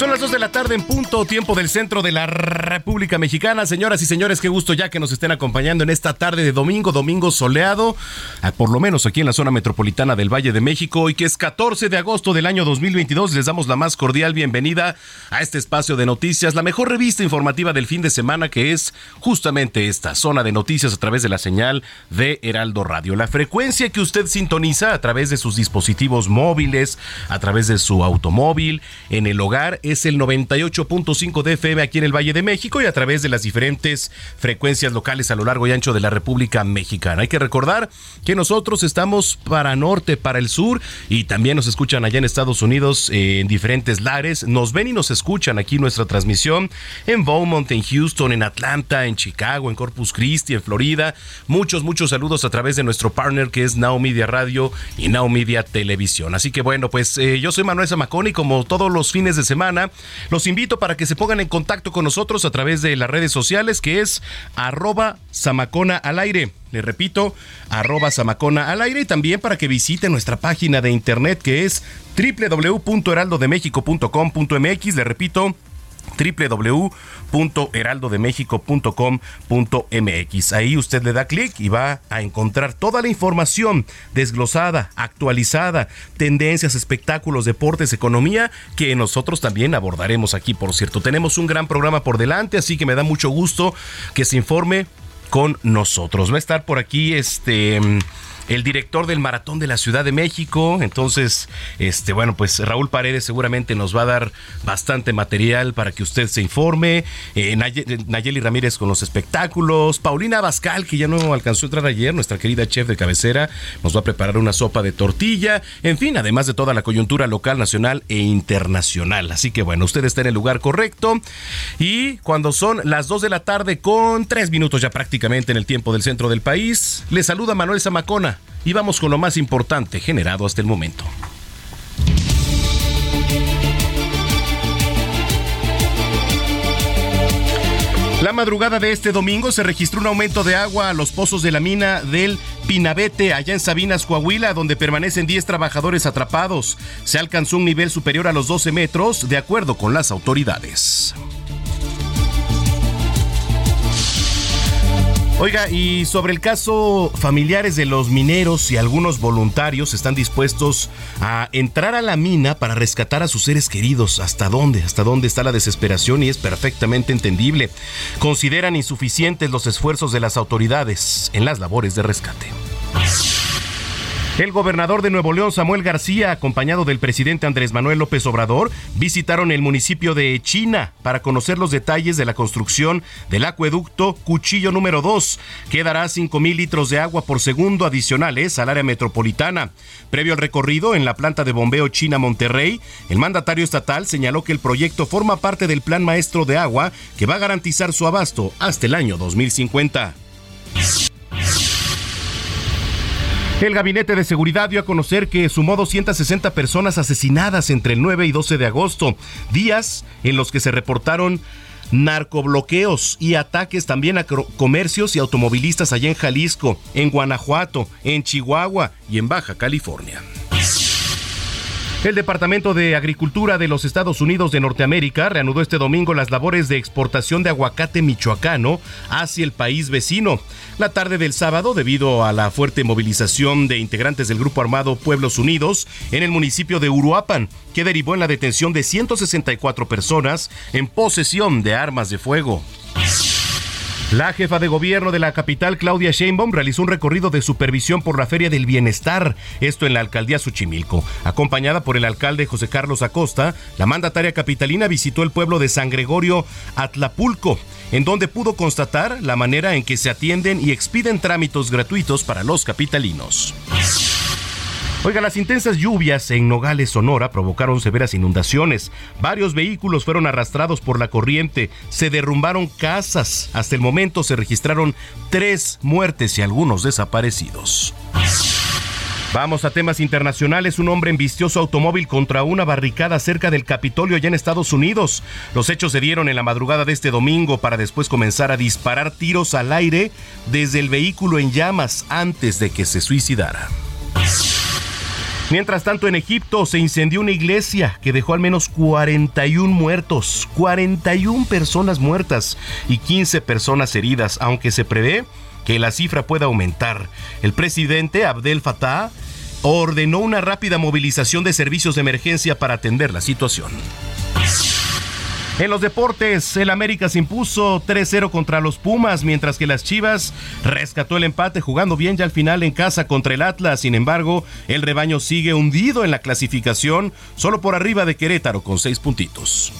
Son las 2 de la tarde en punto, tiempo del centro de la República Mexicana. Señoras y señores, qué gusto ya que nos estén acompañando en esta tarde de domingo, domingo soleado, por lo menos aquí en la zona metropolitana del Valle de México, y que es 14 de agosto del año 2022. Les damos la más cordial bienvenida a este espacio de noticias, la mejor revista informativa del fin de semana, que es justamente esta zona de noticias a través de la señal de Heraldo Radio. La frecuencia que usted sintoniza a través de sus dispositivos móviles, a través de su automóvil, en el hogar, es el 98.5 de FM aquí en el Valle de México y a través de las diferentes frecuencias locales a lo largo y ancho de la República Mexicana. Hay que recordar que nosotros estamos para norte, para el sur y también nos escuchan allá en Estados Unidos eh, en diferentes lares. Nos ven y nos escuchan aquí nuestra transmisión en Beaumont, en Houston, en Atlanta, en Chicago, en Corpus Christi, en Florida. Muchos, muchos saludos a través de nuestro partner que es Now Media Radio y Now Televisión. Así que bueno, pues eh, yo soy Manuel Zamaconi como todos los fines de semana los invito para que se pongan en contacto con nosotros a través de las redes sociales que es arroba Samacona al aire. Le repito, arroba Samacona al aire y también para que visiten nuestra página de internet que es www.heraldodemexico.com.mx. Le repito, www.heraldodemexico.com.mx. Ahí usted le da clic y va a encontrar toda la información desglosada, actualizada, tendencias, espectáculos, deportes, economía, que nosotros también abordaremos aquí, por cierto. Tenemos un gran programa por delante, así que me da mucho gusto que se informe con nosotros. Va a estar por aquí este el director del Maratón de la Ciudad de México. Entonces, este, bueno, pues Raúl Paredes seguramente nos va a dar bastante material para que usted se informe. Eh, Nayeli Ramírez con los espectáculos. Paulina Bascal, que ya no alcanzó a entrar ayer, nuestra querida chef de cabecera, nos va a preparar una sopa de tortilla. En fin, además de toda la coyuntura local, nacional e internacional. Así que bueno, usted está en el lugar correcto. Y cuando son las 2 de la tarde con 3 minutos ya prácticamente en el tiempo del centro del país, le saluda Manuel Zamacona y vamos con lo más importante generado hasta el momento. La madrugada de este domingo se registró un aumento de agua a los pozos de la mina del Pinabete, allá en Sabinas, Coahuila, donde permanecen 10 trabajadores atrapados. Se alcanzó un nivel superior a los 12 metros, de acuerdo con las autoridades. Oiga, y sobre el caso familiares de los mineros y algunos voluntarios están dispuestos a entrar a la mina para rescatar a sus seres queridos. ¿Hasta dónde? ¿Hasta dónde está la desesperación? Y es perfectamente entendible. Consideran insuficientes los esfuerzos de las autoridades en las labores de rescate. El gobernador de Nuevo León, Samuel García, acompañado del presidente Andrés Manuel López Obrador, visitaron el municipio de China para conocer los detalles de la construcción del acueducto Cuchillo número 2, que dará 5 mil litros de agua por segundo adicionales al área metropolitana. Previo al recorrido en la planta de bombeo China Monterrey, el mandatario estatal señaló que el proyecto forma parte del Plan Maestro de Agua que va a garantizar su abasto hasta el año 2050. El Gabinete de Seguridad dio a conocer que sumó 260 personas asesinadas entre el 9 y 12 de agosto, días en los que se reportaron narcobloqueos y ataques también a comercios y automovilistas allá en Jalisco, en Guanajuato, en Chihuahua y en Baja California. El Departamento de Agricultura de los Estados Unidos de Norteamérica reanudó este domingo las labores de exportación de aguacate michoacano hacia el país vecino. La tarde del sábado, debido a la fuerte movilización de integrantes del Grupo Armado Pueblos Unidos en el municipio de Uruapan, que derivó en la detención de 164 personas en posesión de armas de fuego. La jefa de gobierno de la capital, Claudia Sheinbaum, realizó un recorrido de supervisión por la Feria del Bienestar, esto en la alcaldía Suchimilco. Acompañada por el alcalde José Carlos Acosta, la mandataria capitalina visitó el pueblo de San Gregorio Atlapulco, en donde pudo constatar la manera en que se atienden y expiden trámites gratuitos para los capitalinos. Oiga, las intensas lluvias en Nogales, Sonora, provocaron severas inundaciones. Varios vehículos fueron arrastrados por la corriente, se derrumbaron casas. Hasta el momento se registraron tres muertes y algunos desaparecidos. Vamos a temas internacionales. Un hombre embistió su automóvil contra una barricada cerca del Capitolio allá en Estados Unidos. Los hechos se dieron en la madrugada de este domingo para después comenzar a disparar tiros al aire desde el vehículo en llamas antes de que se suicidara. Mientras tanto, en Egipto se incendió una iglesia que dejó al menos 41 muertos, 41 personas muertas y 15 personas heridas, aunque se prevé que la cifra pueda aumentar. El presidente Abdel Fattah ordenó una rápida movilización de servicios de emergencia para atender la situación. En los deportes, el América se impuso 3-0 contra los Pumas, mientras que las Chivas rescató el empate jugando bien ya al final en casa contra el Atlas. Sin embargo, el rebaño sigue hundido en la clasificación, solo por arriba de Querétaro con seis puntitos.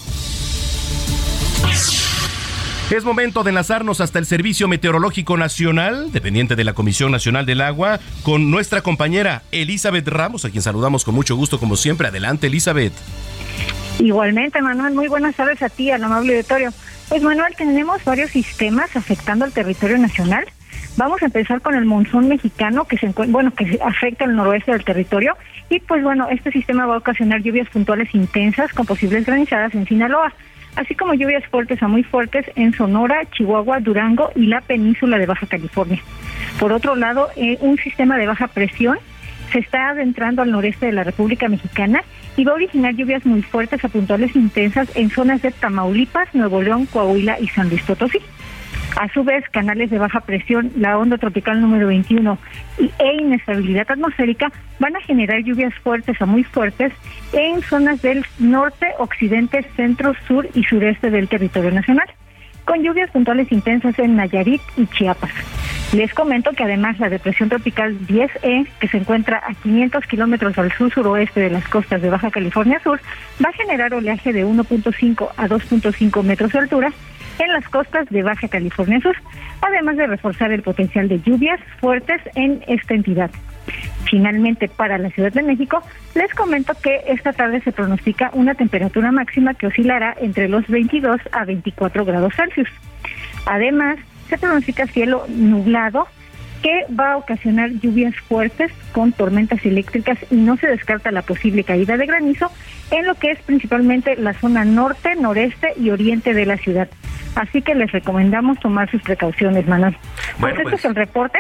Es momento de enlazarnos hasta el Servicio Meteorológico Nacional, dependiente de la Comisión Nacional del Agua, con nuestra compañera Elizabeth Ramos, a quien saludamos con mucho gusto como siempre. Adelante, Elizabeth. Igualmente, Manuel, muy buenas tardes a ti, al amable auditorio. Pues Manuel, tenemos varios sistemas afectando al territorio nacional. Vamos a empezar con el monzón mexicano que se bueno, que afecta al noroeste del territorio y pues bueno, este sistema va a ocasionar lluvias puntuales intensas con posibles granizadas en Sinaloa, así como lluvias fuertes a muy fuertes en Sonora, Chihuahua, Durango y la península de Baja California. Por otro lado, eh, un sistema de baja presión se está adentrando al noreste de la República Mexicana y va a originar lluvias muy fuertes a puntuales intensas en zonas de Tamaulipas, Nuevo León, Coahuila y San Luis Potosí. A su vez, canales de baja presión, la onda tropical número 21 e inestabilidad atmosférica van a generar lluvias fuertes a muy fuertes en zonas del norte, occidente, centro, sur y sureste del territorio nacional con lluvias puntuales intensas en Nayarit y Chiapas. Les comento que además la depresión tropical 10E, que se encuentra a 500 kilómetros al sur-suroeste de las costas de Baja California Sur, va a generar oleaje de 1.5 a 2.5 metros de altura en las costas de Baja California Sur, además de reforzar el potencial de lluvias fuertes en esta entidad. Finalmente, para la Ciudad de México, les comento que esta tarde se pronostica una temperatura máxima que oscilará entre los 22 a 24 grados Celsius. Además, se pronostica cielo nublado que va a ocasionar lluvias fuertes con tormentas eléctricas y no se descarta la posible caída de granizo en lo que es principalmente la zona norte, noreste y oriente de la ciudad. Así que les recomendamos tomar sus precauciones, Manuel. Bueno, pues, este es el reporte.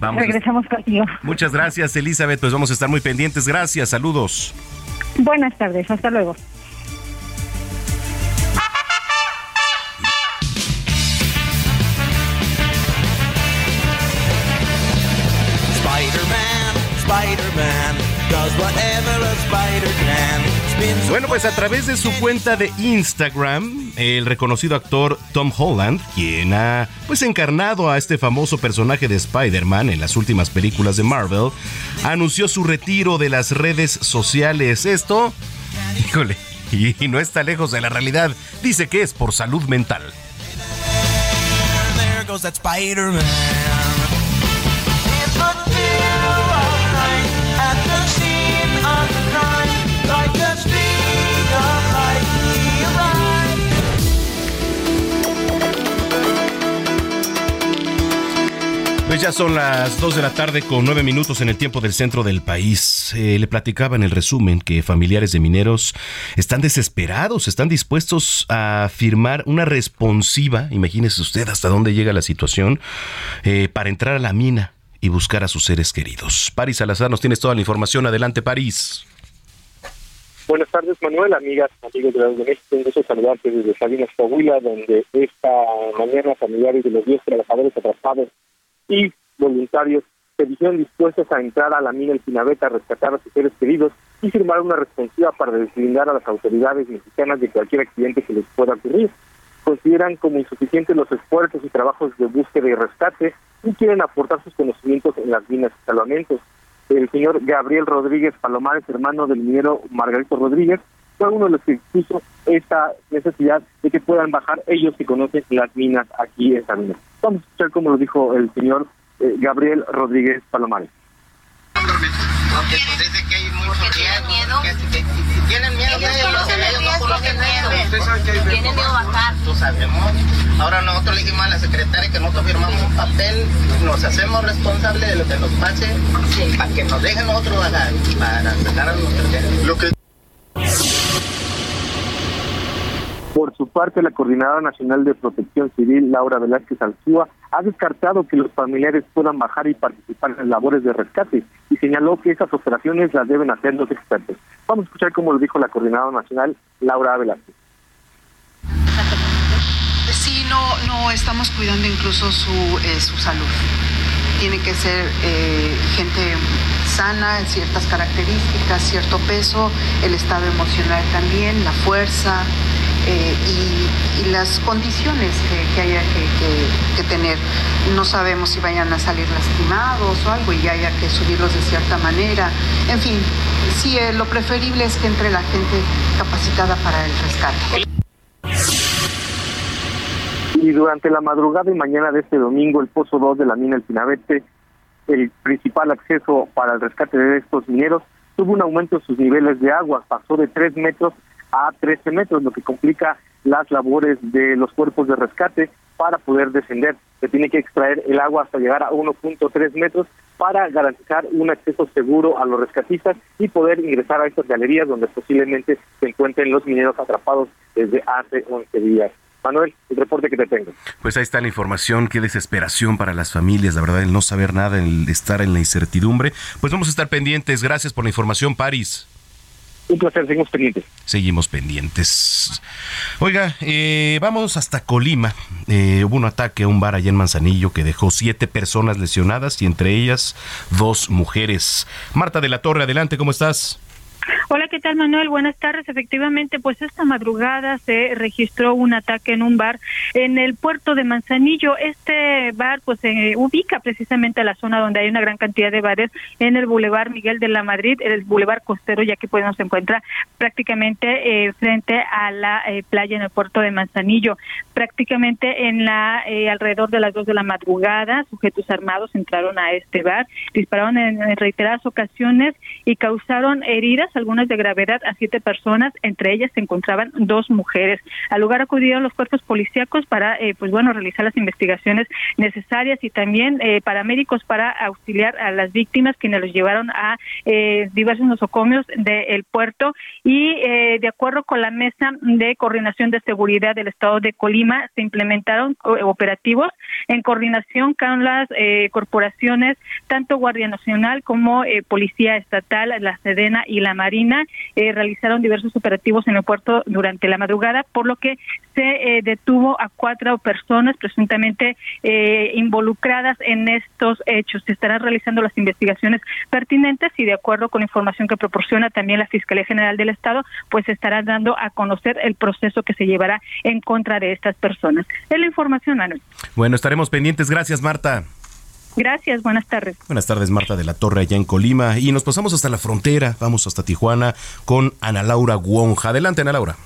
Vamos Regresamos contigo. Muchas gracias, Elizabeth. Pues vamos a estar muy pendientes. Gracias, saludos. Buenas tardes, hasta luego. Spider-Man, Spider-Man, does whatever a spider can. Bueno, pues a través de su cuenta de Instagram, el reconocido actor Tom Holland, quien ha pues encarnado a este famoso personaje de Spider-Man en las últimas películas de Marvel, anunció su retiro de las redes sociales. Esto, híjole, y no está lejos de la realidad. Dice que es por salud mental. Pues ya son las 2 de la tarde con 9 minutos en el tiempo del centro del país. Eh, le platicaba en el resumen que familiares de mineros están desesperados, están dispuestos a firmar una responsiva, imagínese usted hasta dónde llega la situación, eh, para entrar a la mina y buscar a sus seres queridos. París Salazar nos tienes toda la información. Adelante, París. Buenas tardes, Manuel, amigas, amigos de la de México. Un gusto saludarte desde Salinas, Coahuila, donde esta mañana familiares de los 10 trabajadores atrapados y voluntarios se dijeron dispuestos a entrar a la mina El Pinabeta a rescatar a sus seres queridos y firmar una responsiva para deslindar a las autoridades mexicanas de cualquier accidente que les pueda ocurrir. Consideran como insuficientes los esfuerzos y trabajos de búsqueda y rescate y quieren aportar sus conocimientos en las minas y salvamentos. El señor Gabriel Rodríguez Palomares, hermano del minero Margarito Rodríguez, fue uno de los que expuso esta necesidad de que puedan bajar ellos que conocen las minas aquí en Salinas. Vamos a escuchar cómo lo dijo el señor eh, Gabriel Rodríguez Palomares. Porque pues dice que hay mucho miedo. Que, que, si, si tienen miedo, ellos, ellos, no. Tienen miedo a bajar. Lo sabemos. Ahora nosotros le dijimos a la secretaria que nosotros firmamos un papel, nos hacemos responsables de lo que nos pase, sí. para que nos dejen nosotros la, para sacar a nuestros Lo que Por su parte, la Coordinadora Nacional de Protección Civil, Laura Velázquez Alzúa, ha descartado que los familiares puedan bajar y participar en labores de rescate y señaló que esas operaciones las deben hacer los expertos. Vamos a escuchar cómo lo dijo la Coordinadora Nacional, Laura Velázquez. Sí, no, no estamos cuidando incluso su, eh, su salud. Tiene que ser eh, gente sana, ciertas características, cierto peso, el estado emocional también, la fuerza, eh, y, las condiciones que, haya que, que, que, tener. No sabemos si vayan a salir lastimados o algo y haya que subirlos de cierta manera. En fin, sí, eh, lo preferible es que entre la gente capacitada para el rescate. Y durante la madrugada y mañana de este domingo, el Pozo 2 de la mina El Pinabete, el principal acceso para el rescate de estos mineros, tuvo un aumento en sus niveles de agua, pasó de 3 metros a 13 metros, lo que complica las labores de los cuerpos de rescate para poder descender. Se tiene que extraer el agua hasta llegar a 1.3 metros para garantizar un acceso seguro a los rescatistas y poder ingresar a estas galerías donde posiblemente se encuentren los mineros atrapados desde hace 11 días. Manuel, el reporte que te tengo. Pues ahí está la información, qué desesperación para las familias, la verdad, el no saber nada, el estar en la incertidumbre. Pues vamos a estar pendientes. Gracias por la información, Paris. Un placer, seguimos pendientes. Seguimos pendientes. Oiga, eh, vamos hasta Colima. Eh, hubo un ataque a un bar allá en Manzanillo que dejó siete personas lesionadas y entre ellas dos mujeres. Marta de la Torre, adelante, ¿cómo estás? Hola, ¿qué tal Manuel? Buenas tardes. Efectivamente, pues esta madrugada se registró un ataque en un bar en el puerto de Manzanillo. Este bar pues se ubica precisamente a la zona donde hay una gran cantidad de bares en el Boulevard Miguel de la Madrid, el Boulevard Costero, ya que pues nos encuentra prácticamente eh, frente a la eh, playa en el puerto de Manzanillo. Prácticamente en la eh, alrededor de las dos de la madrugada, sujetos armados entraron a este bar, dispararon en, en reiteradas ocasiones y causaron heridas algunas de gravedad a siete personas, entre ellas se encontraban dos mujeres. Al lugar acudieron los cuerpos policíacos para, eh, pues bueno, realizar las investigaciones necesarias y también eh, paramédicos para auxiliar a las víctimas quienes los llevaron a eh, diversos nosocomios del puerto y de acuerdo con la mesa de coordinación de seguridad del estado de Colima se implementaron operativos en coordinación con las corporaciones tanto Guardia Nacional como Policía Estatal, la Sedena y la Marina eh, realizaron diversos operativos en el puerto durante la madrugada, por lo que se eh, detuvo a cuatro personas presuntamente eh, involucradas en estos hechos. Se estarán realizando las investigaciones pertinentes y de acuerdo con información que proporciona también la Fiscalía General del Estado, pues estará dando a conocer el proceso que se llevará en contra de estas personas. Es la información, Manuel. Bueno, estaremos pendientes. Gracias, Marta. Gracias, buenas tardes. Buenas tardes, Marta de la Torre, allá en Colima. Y nos pasamos hasta la frontera, vamos hasta Tijuana con Ana Laura Guonja. Adelante, Ana Laura.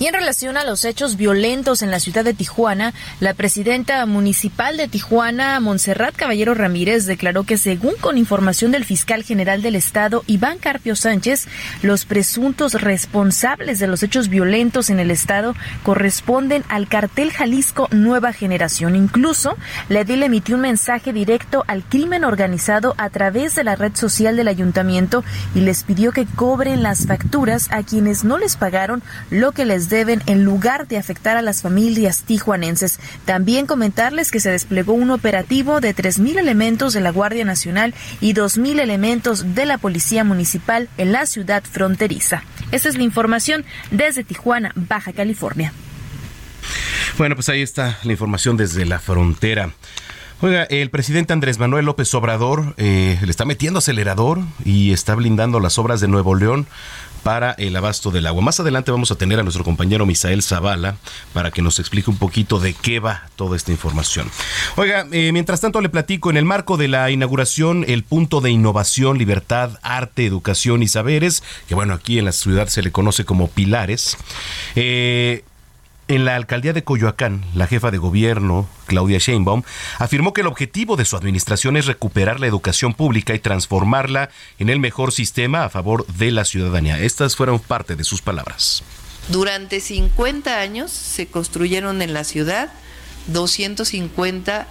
Y en relación a los hechos violentos en la ciudad de Tijuana, la presidenta municipal de Tijuana, Montserrat Caballero Ramírez, declaró que según con información del fiscal general del estado, Iván Carpio Sánchez, los presuntos responsables de los hechos violentos en el estado corresponden al cartel Jalisco Nueva Generación. Incluso, la edil emitió un mensaje directo al crimen organizado a través de la red social del ayuntamiento y les pidió que cobren las facturas a quienes no les pagaron lo que les deben en lugar de afectar a las familias tijuanenses. También comentarles que se desplegó un operativo de 3.000 elementos de la Guardia Nacional y 2.000 elementos de la Policía Municipal en la ciudad fronteriza. Esa es la información desde Tijuana, Baja California. Bueno, pues ahí está la información desde la frontera. Oiga, el presidente Andrés Manuel López Obrador eh, le está metiendo acelerador y está blindando las obras de Nuevo León para el abasto del agua. Más adelante vamos a tener a nuestro compañero Misael Zavala para que nos explique un poquito de qué va toda esta información. Oiga, eh, mientras tanto le platico, en el marco de la inauguración, el punto de innovación, libertad, arte, educación y saberes, que bueno, aquí en la ciudad se le conoce como Pilares, eh, en la alcaldía de Coyoacán, la jefa de gobierno, Claudia Sheinbaum, afirmó que el objetivo de su administración es recuperar la educación pública y transformarla en el mejor sistema a favor de la ciudadanía. Estas fueron parte de sus palabras. Durante 50 años se construyeron en la ciudad 250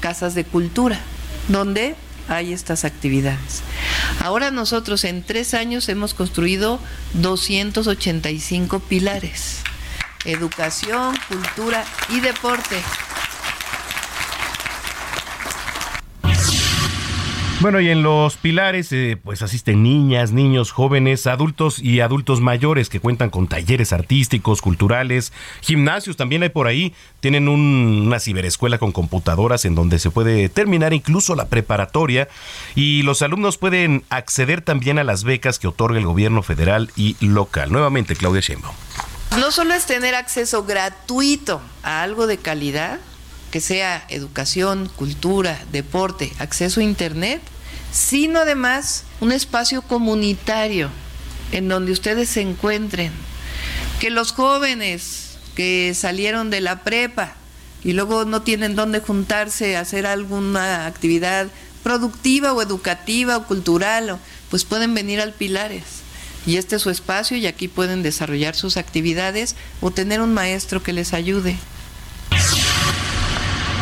casas de cultura, donde hay estas actividades. Ahora nosotros en tres años hemos construido 285 pilares educación, cultura y deporte. Bueno, y en los pilares eh, pues asisten niñas, niños, jóvenes, adultos y adultos mayores que cuentan con talleres artísticos, culturales, gimnasios también hay por ahí. Tienen una ciberescuela con computadoras en donde se puede terminar incluso la preparatoria y los alumnos pueden acceder también a las becas que otorga el gobierno federal y local. Nuevamente, Claudia Sheinbaum. No solo es tener acceso gratuito a algo de calidad, que sea educación, cultura, deporte, acceso a Internet, sino además un espacio comunitario en donde ustedes se encuentren, que los jóvenes que salieron de la prepa y luego no tienen dónde juntarse a hacer alguna actividad productiva o educativa o cultural, pues pueden venir al Pilares y este es su espacio y aquí pueden desarrollar sus actividades o tener un maestro que les ayude.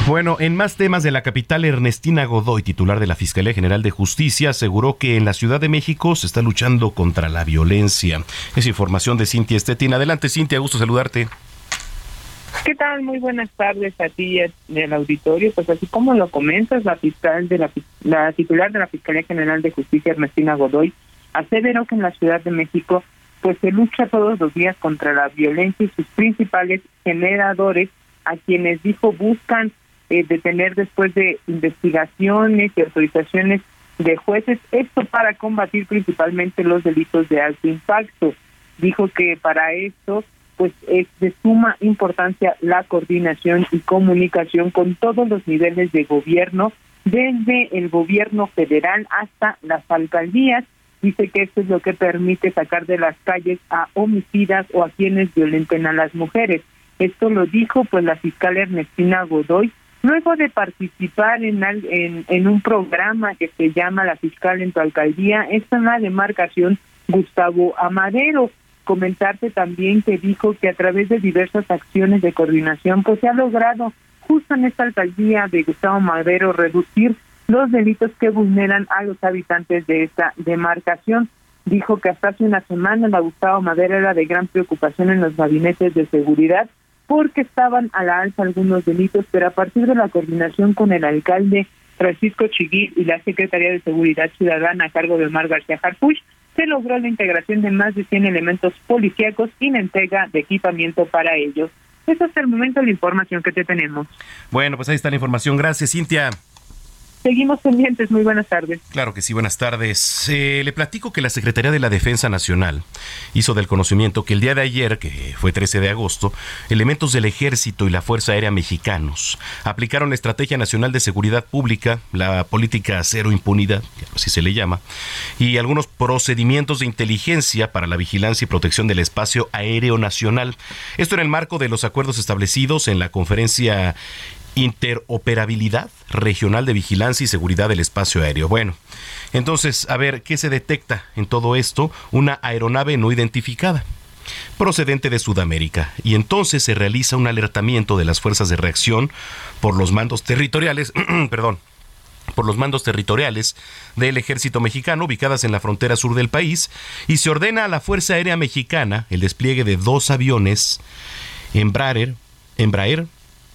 Bueno, en más temas de la capital, Ernestina Godoy, titular de la Fiscalía General de Justicia, aseguró que en la Ciudad de México se está luchando contra la violencia. Es información de Cintia Estetín. Adelante, Cintia, gusto saludarte. ¿Qué tal? Muy buenas tardes a ti y al auditorio. Pues así como lo comentas, la fiscal de la, la titular de la Fiscalía General de Justicia, Ernestina Godoy, aseveró que en la Ciudad de México pues se lucha todos los días contra la violencia y sus principales generadores a quienes dijo buscan eh, detener después de investigaciones y autorizaciones de jueces, esto para combatir principalmente los delitos de alto impacto. Dijo que para esto pues es de suma importancia la coordinación y comunicación con todos los niveles de gobierno, desde el gobierno federal hasta las alcaldías dice que esto es lo que permite sacar de las calles a homicidas o a quienes violenten a las mujeres. Esto lo dijo pues la fiscal Ernestina Godoy luego de participar en, un programa que se llama La Fiscal en tu Alcaldía, esta en la demarcación Gustavo Amadero. Comentarte también que dijo que a través de diversas acciones de coordinación pues se ha logrado justo en esta alcaldía de Gustavo Madero reducir los delitos que vulneran a los habitantes de esta demarcación. Dijo que hasta hace una semana la Gustavo Madera era de gran preocupación en los gabinetes de seguridad porque estaban a la alza algunos delitos, pero a partir de la coordinación con el alcalde Francisco Chiguil y la Secretaría de Seguridad Ciudadana a cargo de Omar García Harfuch, se logró la integración de más de 100 elementos policíacos y la entrega de equipamiento para ellos. Es el momento la información que te tenemos. Bueno, pues ahí está la información. Gracias, Cintia. Seguimos pendientes. Muy buenas tardes. Claro que sí, buenas tardes. Eh, le platico que la Secretaría de la Defensa Nacional hizo del conocimiento que el día de ayer, que fue 13 de agosto, elementos del Ejército y la Fuerza Aérea Mexicanos aplicaron la Estrategia Nacional de Seguridad Pública, la política cero impunidad, así se le llama, y algunos procedimientos de inteligencia para la vigilancia y protección del espacio aéreo nacional. Esto en el marco de los acuerdos establecidos en la conferencia interoperabilidad regional de vigilancia y seguridad del espacio aéreo. Bueno, entonces, a ver, ¿qué se detecta en todo esto? Una aeronave no identificada procedente de Sudamérica y entonces se realiza un alertamiento de las fuerzas de reacción por los mandos territoriales, perdón, por los mandos territoriales del ejército mexicano ubicadas en la frontera sur del país y se ordena a la Fuerza Aérea Mexicana el despliegue de dos aviones Embraer, Embraer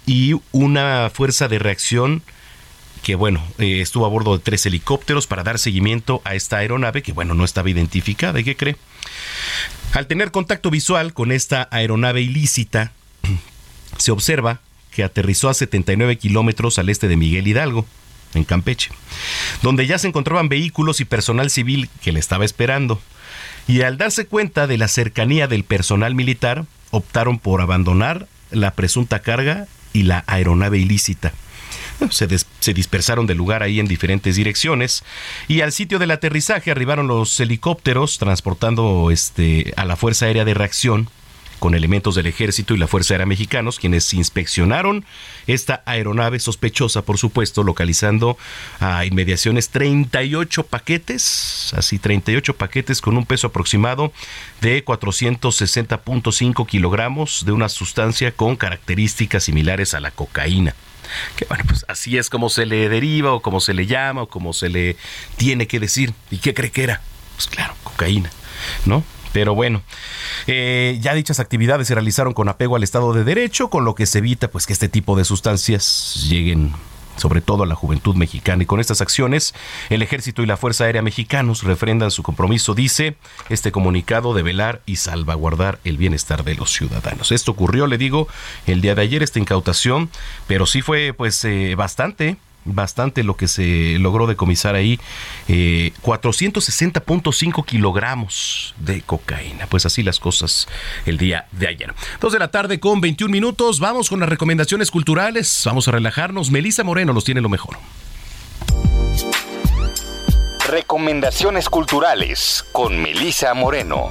y una fuerza de reacción que bueno, eh, estuvo a bordo de tres helicópteros para dar seguimiento a esta aeronave que bueno, no estaba identificada. ¿Y qué cree? Al tener contacto visual con esta aeronave ilícita, se observa que aterrizó a 79 kilómetros al este de Miguel Hidalgo, en Campeche, donde ya se encontraban vehículos y personal civil que le estaba esperando. Y al darse cuenta de la cercanía del personal militar, optaron por abandonar la presunta carga y la aeronave ilícita. Se, dispersaron del lugar ahí en diferentes direcciones y al sitio del aterrizaje arribaron los helicópteros transportando este, a la Fuerza Aérea de Reacción con elementos del ejército y la Fuerza Aérea Mexicanos, quienes inspeccionaron esta aeronave sospechosa, por supuesto, localizando a inmediaciones 38 paquetes, así 38 paquetes con un peso aproximado de 460.5 kilogramos de una sustancia con características similares a la cocaína que bueno, pues así es como se le deriva o como se le llama o como se le tiene que decir. ¿Y qué cree que era? Pues claro, cocaína, ¿no? Pero bueno, eh, ya dichas actividades se realizaron con apego al Estado de Derecho, con lo que se evita pues que este tipo de sustancias lleguen sobre todo a la juventud mexicana. Y con estas acciones, el Ejército y la Fuerza Aérea Mexicanos refrendan su compromiso, dice este comunicado, de velar y salvaguardar el bienestar de los ciudadanos. Esto ocurrió, le digo, el día de ayer, esta incautación, pero sí fue pues eh, bastante bastante lo que se logró decomisar ahí, eh, 460.5 kilogramos de cocaína. Pues así las cosas el día de ayer. Dos de la tarde con 21 minutos, vamos con las recomendaciones culturales, vamos a relajarnos. Melisa Moreno nos tiene lo mejor. Recomendaciones culturales con Melisa Moreno.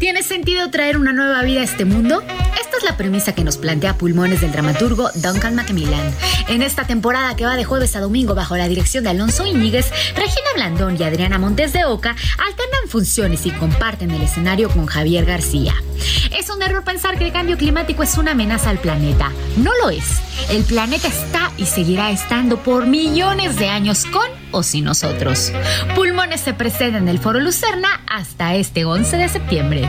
¿Tiene sentido traer una nueva vida a este mundo? Esta es la premisa que nos plantea Pulmones del dramaturgo Duncan Macmillan. En esta temporada que va de jueves a domingo bajo la dirección de Alonso Iñiguez, Regina Blandón y Adriana Montes de Oca alternan funciones y comparten el escenario con Javier García. Es un error pensar que el cambio climático es una amenaza al planeta. No lo es. El planeta está y seguirá estando por millones de años con o sin nosotros. Pulmones se presenta en el Foro Lucerna hasta este 11 de septiembre.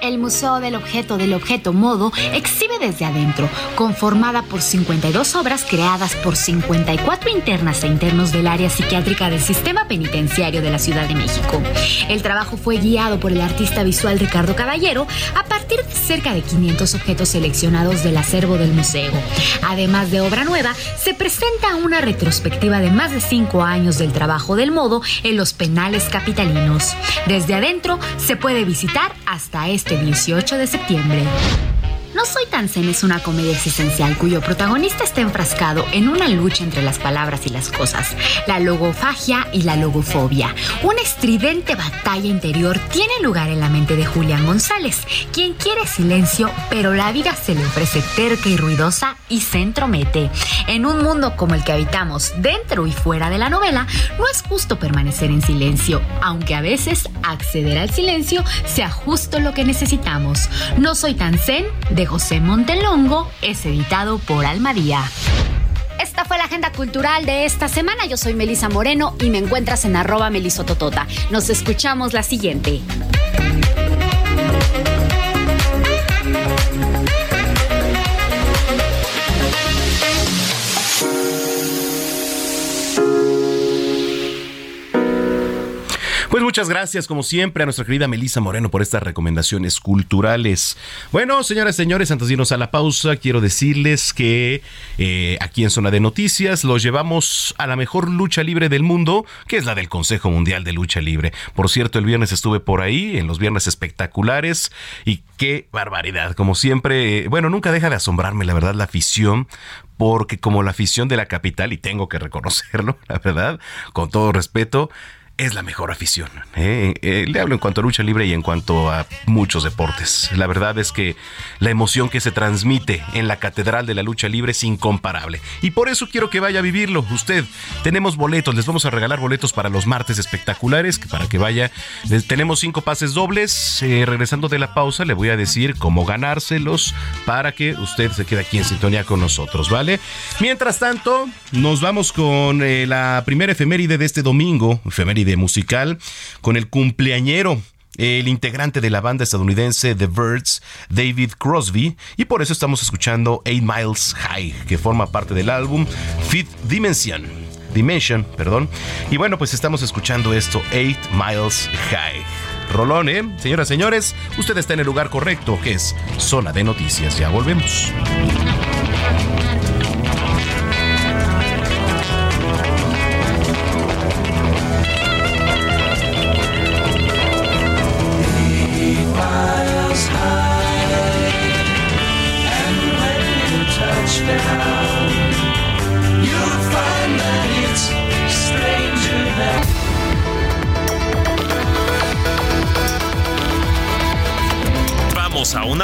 El Museo del Objeto del Objeto Modo exhibe desde adentro, conformada por 52 obras creadas por 54 internas e internos del área psiquiátrica del sistema penitenciario de la Ciudad de México. El trabajo fue guiado por el artista visual Ricardo Caballero a partir de cerca de 500 objetos seleccionados del acervo del museo. Además de obra nueva, se presenta una retrospectiva de más de 5 años del trabajo del modo en los penales capitalinos. Desde adentro se puede visitar hasta este 18 de septiembre. No Soy tan zen es una comedia existencial cuyo protagonista está enfrascado en una lucha entre las palabras y las cosas, la logofagia y la logofobia. Una estridente batalla interior tiene lugar en la mente de Julián González, quien quiere silencio, pero la vida se le ofrece terca y ruidosa y se entromete. En un mundo como el que habitamos, dentro y fuera de la novela, no es justo permanecer en silencio, aunque a veces acceder al silencio sea justo lo que necesitamos. No soy tan zen de José Montelongo es editado por Almadía. Esta fue la agenda cultural de esta semana. Yo soy Melisa Moreno y me encuentras en arroba melisototota. Nos escuchamos la siguiente. Pues muchas gracias, como siempre, a nuestra querida Melisa Moreno por estas recomendaciones culturales. Bueno, señoras y señores, antes de irnos a la pausa, quiero decirles que eh, aquí en Zona de Noticias los llevamos a la mejor lucha libre del mundo, que es la del Consejo Mundial de Lucha Libre. Por cierto, el viernes estuve por ahí, en los viernes espectaculares, y qué barbaridad. Como siempre, eh, bueno, nunca deja de asombrarme, la verdad, la afición porque como la afición de la capital, y tengo que reconocerlo, la verdad, con todo respeto, es la mejor afición. ¿eh? Eh, le hablo en cuanto a lucha libre y en cuanto a muchos deportes. La verdad es que la emoción que se transmite en la Catedral de la Lucha Libre es incomparable. Y por eso quiero que vaya a vivirlo. Usted, tenemos boletos, les vamos a regalar boletos para los martes espectaculares, para que vaya. tenemos cinco pases dobles. Eh, regresando de la pausa, le voy a decir cómo ganárselos para que usted se quede aquí en sintonía con nosotros, ¿vale? Mientras tanto, nos vamos con la primera efeméride de este domingo, efeméride musical con el cumpleañero el integrante de la banda estadounidense The Birds, David Crosby, y por eso estamos escuchando Eight Miles High, que forma parte del álbum Fifth Dimension. Dimension, perdón. Y bueno, pues estamos escuchando esto, Eight Miles High. Rolón, ¿eh? Señoras, señores, usted está en el lugar correcto, que es Zona de Noticias. Ya volvemos.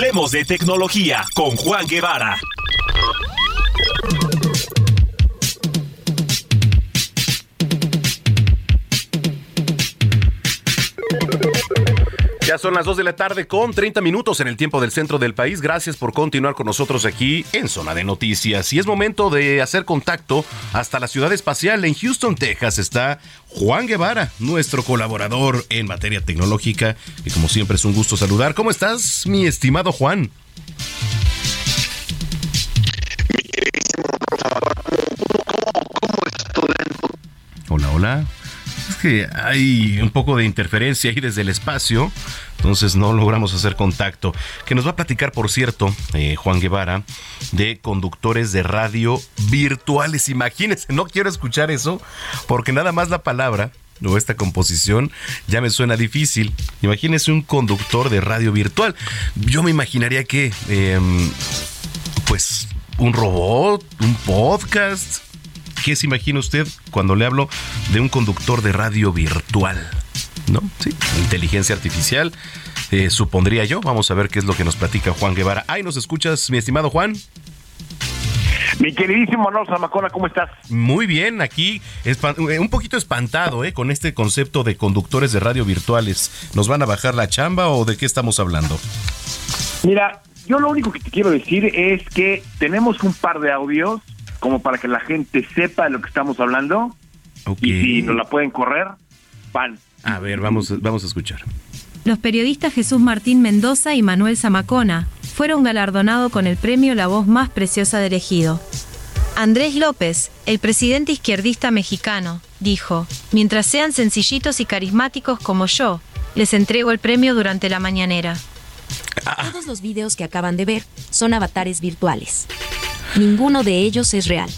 Hablemos de tecnología con Juan Guevara. Ya son las 2 de la tarde con 30 minutos en el tiempo del centro del país. Gracias por continuar con nosotros aquí en Zona de Noticias. Y es momento de hacer contacto hasta la ciudad espacial. En Houston, Texas está Juan Guevara, nuestro colaborador en materia tecnológica. Y como siempre es un gusto saludar. ¿Cómo estás, mi estimado Juan? Hola, hola que hay un poco de interferencia ahí desde el espacio, entonces no logramos hacer contacto. Que nos va a platicar, por cierto, eh, Juan Guevara, de conductores de radio virtuales. Imagínense, no quiero escuchar eso, porque nada más la palabra o esta composición ya me suena difícil. Imagínese un conductor de radio virtual. Yo me imaginaría que, em, pues, un robot, un podcast ¿Qué se imagina usted cuando le hablo de un conductor de radio virtual? ¿No? Sí, inteligencia artificial, eh, supondría yo. Vamos a ver qué es lo que nos platica Juan Guevara. Ay, ¿nos escuchas, mi estimado Juan? Mi queridísimo Alonso Zamacona, ¿cómo estás? Muy bien, aquí eh, un poquito espantado ¿eh? con este concepto de conductores de radio virtuales. ¿Nos van a bajar la chamba o de qué estamos hablando? Mira, yo lo único que te quiero decir es que tenemos un par de audios como para que la gente sepa de lo que estamos hablando. Y si nos la pueden correr, van. A ver, vamos, vamos a escuchar. Los periodistas Jesús Martín Mendoza y Manuel Zamacona fueron galardonados con el premio La Voz Más Preciosa de Elegido. Andrés López, el presidente izquierdista mexicano, dijo, mientras sean sencillitos y carismáticos como yo, les entrego el premio durante la mañanera. Todos los videos que acaban de ver son avatares virtuales. Ninguno de ellos es real.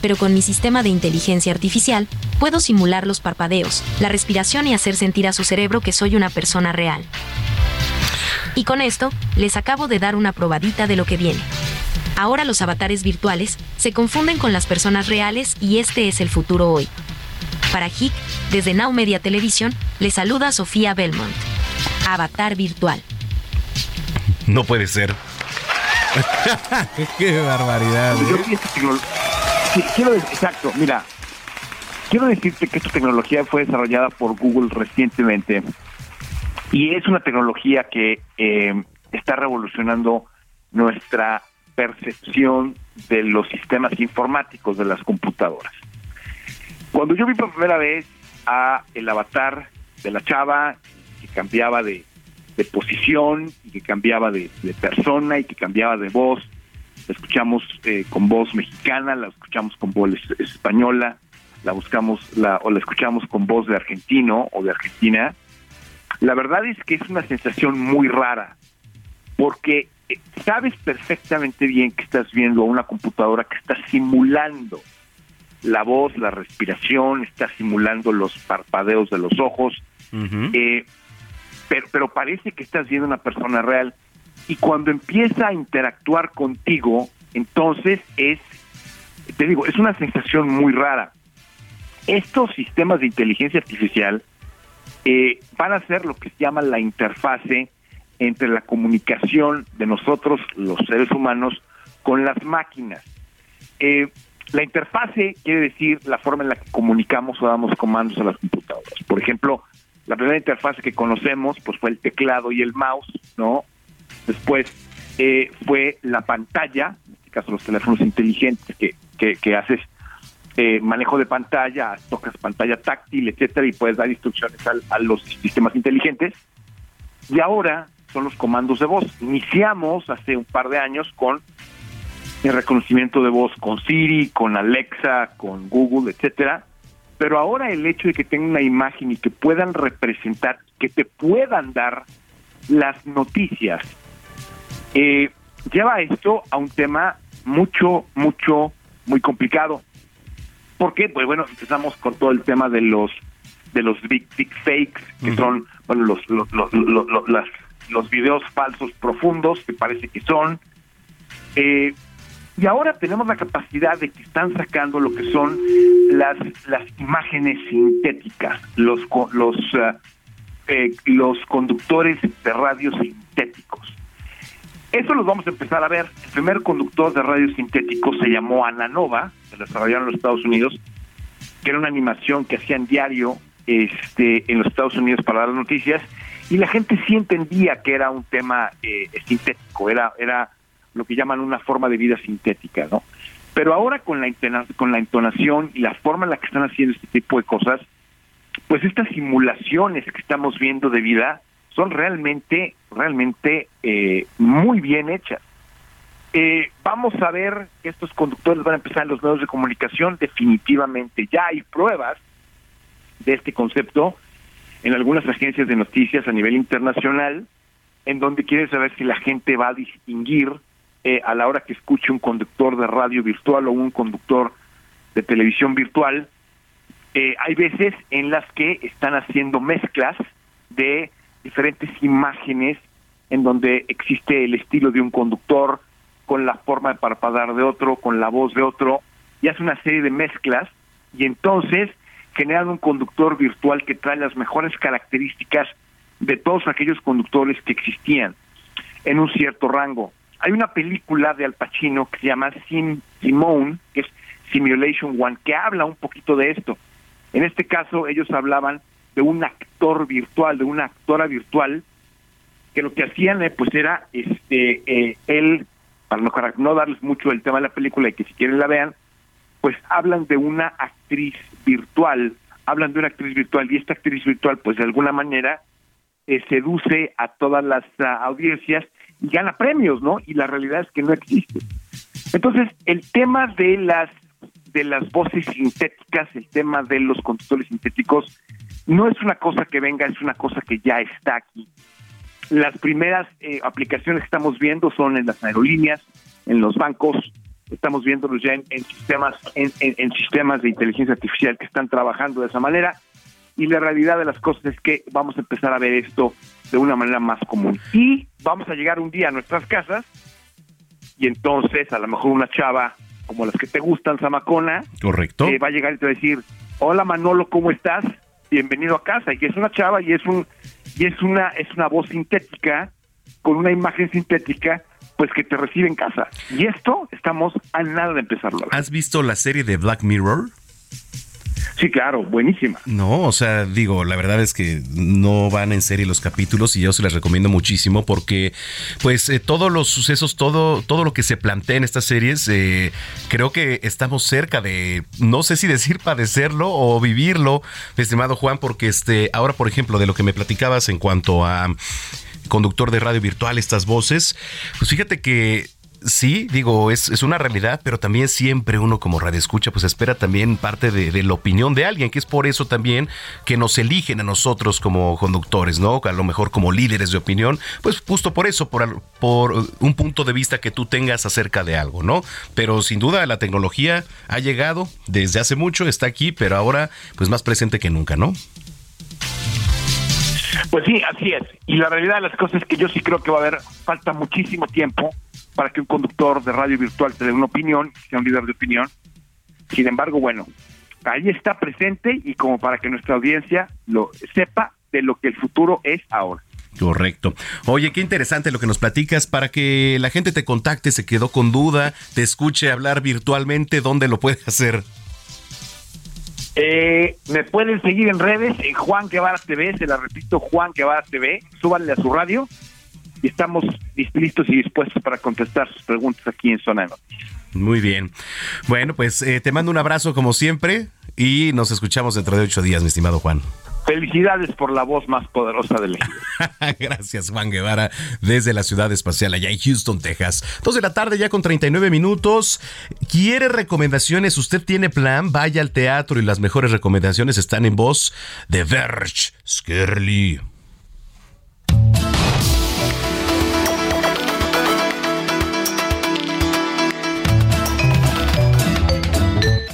Pero con mi sistema de inteligencia artificial, puedo simular los parpadeos, la respiración y hacer sentir a su cerebro que soy una persona real. Y con esto, les acabo de dar una probadita de lo que viene. Ahora los avatares virtuales se confunden con las personas reales y este es el futuro hoy. Para HIC, desde Now Media Televisión, le saluda Sofía Belmont. Avatar virtual. No puede ser. Qué barbaridad. ¿eh? quiero exacto, mira, quiero decirte que esta tecnología fue desarrollada por Google recientemente y es una tecnología que eh, está revolucionando nuestra percepción de los sistemas informáticos de las computadoras. Cuando yo vi por primera vez a el avatar de la chava que cambiaba de de posición y que cambiaba de, persona y que cambiaba de voz. La escuchamos eh, con voz mexicana, la escuchamos con voz española, la buscamos la, o la escuchamos con voz de argentino o de argentina, la verdad es que es una sensación muy rara, porque eh, sabes perfectamente bien que estás viendo a una computadora que está simulando la voz, la respiración, está simulando los parpadeos de los ojos, eh, pero, pero parece que estás viendo una persona real. Y cuando empieza a interactuar contigo, entonces es, te digo, es una sensación muy rara. Estos sistemas de inteligencia artificial eh, van a ser lo que se llama la interfase entre la comunicación de nosotros, los seres humanos, con las máquinas. Eh, la interfase quiere decir la forma en la que comunicamos o damos comandos a las computadoras. Por ejemplo, la primera interfase que conocemos pues fue el teclado y el mouse, ¿no? Después eh, fue la pantalla, en este caso los teléfonos inteligentes que, que, haces eh, manejo de pantalla, tocas pantalla táctil, etcétera, y puedes dar instrucciones a los sistemas inteligentes. Y ahora son los comandos de voz. Iniciamos hace un par de años con el reconocimiento de voz con Siri, con Alexa, con Google, etcétera. Pero ahora el hecho de que tengan una imagen y que puedan representar, que te puedan dar las noticias, eh, lleva esto a un tema mucho, mucho, muy complicado. ¿Por qué? Pues bueno, empezamos con todo el tema de los de los big, big fakes, que son bueno los los, los, los, los videos falsos profundos, que parece que son. Eh, y ahora tenemos la capacidad de que están sacando lo que son las, las imágenes sintéticas, los, los, eh, eh, los conductores de radio sintéticos. Eso los vamos a empezar a ver. El primer conductor de radio sintético se llamó Ananova, se lo desarrollaron en los Estados Unidos, que era una animación que hacían diario este, en los Estados Unidos para dar noticias, y la gente sí entendía que era un tema eh, sintético, era, era lo que llaman una forma de vida sintética, ¿no? Pero ahora con la, con la entonación y la forma en la que están haciendo este tipo de cosas, pues estas simulaciones que estamos viendo de vida son realmente, realmente eh, muy bien hechas. Eh, vamos a ver que estos conductores van a empezar en los medios de comunicación, definitivamente ya hay pruebas de este concepto en algunas agencias de noticias a nivel internacional, en donde quieren saber si la gente va a distinguir eh, a la hora que escuche un conductor de radio virtual o un conductor de televisión virtual, eh, hay veces en las que están haciendo mezclas de diferentes imágenes en donde existe el estilo de un conductor con la forma de parpadear de otro, con la voz de otro, y hace una serie de mezclas y entonces generan un conductor virtual que trae las mejores características de todos aquellos conductores que existían en un cierto rango. Hay una película de Al Pacino que se llama Sim Simone, que es Simulation One, que habla un poquito de esto. En este caso, ellos hablaban de un actor virtual, de una actora virtual, que lo que hacían eh, pues era este eh, él, para no, darles mucho el tema de la película y que si quieren la vean, pues hablan de una actriz virtual, hablan de una actriz virtual y esta actriz virtual pues de alguna manera eh, seduce a todas las ah, audiencias gana premios, ¿no? Y la realidad es que no existe. Entonces, el tema de las de las voces sintéticas, el tema de los conductores sintéticos, no es una cosa que venga, es una cosa que ya está aquí. Las primeras eh, aplicaciones que estamos viendo son en las aerolíneas, en los bancos, estamos viéndolos ya en, sistemas en, sistemas de inteligencia artificial que están trabajando de esa manera y la realidad de las cosas es que vamos a empezar a ver esto de una manera más común. Y vamos a llegar un día a nuestras casas y entonces a lo mejor una chava como las que te gustan, Zamacona, correcto, va a llegar y te va a decir, hola Manolo, ¿cómo estás? Bienvenido a casa. Y es una chava y es un y es una es una voz sintética con una imagen sintética pues que te recibe en casa. Y esto estamos a nada de empezarlo. ¿Has visto la serie de Black Mirror? Sí, claro, buenísima. No, o sea, digo, la verdad es que no van en serie los capítulos y yo se les recomiendo muchísimo porque, pues, eh, todos los sucesos, todo, todo lo que se plantea en estas series, eh, creo que estamos cerca de, no sé si decir padecerlo o vivirlo, estimado Juan, porque este, ahora, por ejemplo, de lo que me platicabas en cuanto a conductor de radio virtual, estas voces, pues fíjate que sí, digo, es, es una realidad, pero también siempre uno como radio escucha, pues espera también parte de, la opinión de alguien, que es por eso también que nos eligen a nosotros como conductores, ¿no? A lo mejor como líderes de opinión, pues justo por eso, por, por un punto de vista que tú tengas acerca de algo, ¿no? Pero sin duda la tecnología ha llegado desde hace mucho, está aquí, pero ahora pues más presente que nunca, ¿no? Pues sí, así es. Y la realidad de las cosas es que yo sí creo que va a haber, falta muchísimo tiempo para que un conductor de radio virtual te dé una opinión, sea un líder de opinión. Sin embargo, bueno, ahí está presente y como para que nuestra audiencia lo sepa de lo que el futuro es ahora. Correcto. Oye, qué interesante lo que nos platicas para que la gente te contacte, se quedó con duda, te escuche hablar virtualmente, ¿dónde lo puede hacer? Eh, me pueden seguir en redes, en Juan Guevara TV, se la repito, Juan Guevara TV, súbanle a su radio y estamos listos y dispuestos para contestar sus preguntas aquí en Zona de Noticias. Muy bien. Bueno, pues eh, te mando un abrazo como siempre y nos escuchamos dentro de ocho días, mi estimado Juan. Felicidades por la voz más poderosa del México. Gracias, Juan Guevara, desde la ciudad espacial allá en Houston, Texas. Dos de la tarde, ya con 39 minutos. ¿Quiere recomendaciones? ¿Usted tiene plan? Vaya al teatro y las mejores recomendaciones están en voz de Verge Skerli.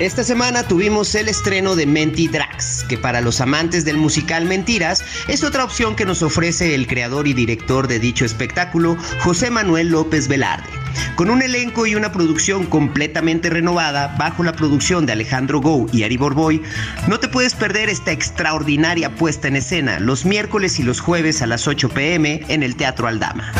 Esta semana tuvimos el estreno de Menti Drax, que para los amantes del musical Mentiras es otra opción que nos ofrece el creador y director de dicho espectáculo, José Manuel López Velarde. Con un elenco y una producción completamente renovada bajo la producción de Alejandro Gou y Ari Borboy, no te puedes perder esta extraordinaria puesta en escena los miércoles y los jueves a las 8 pm en el Teatro Aldama.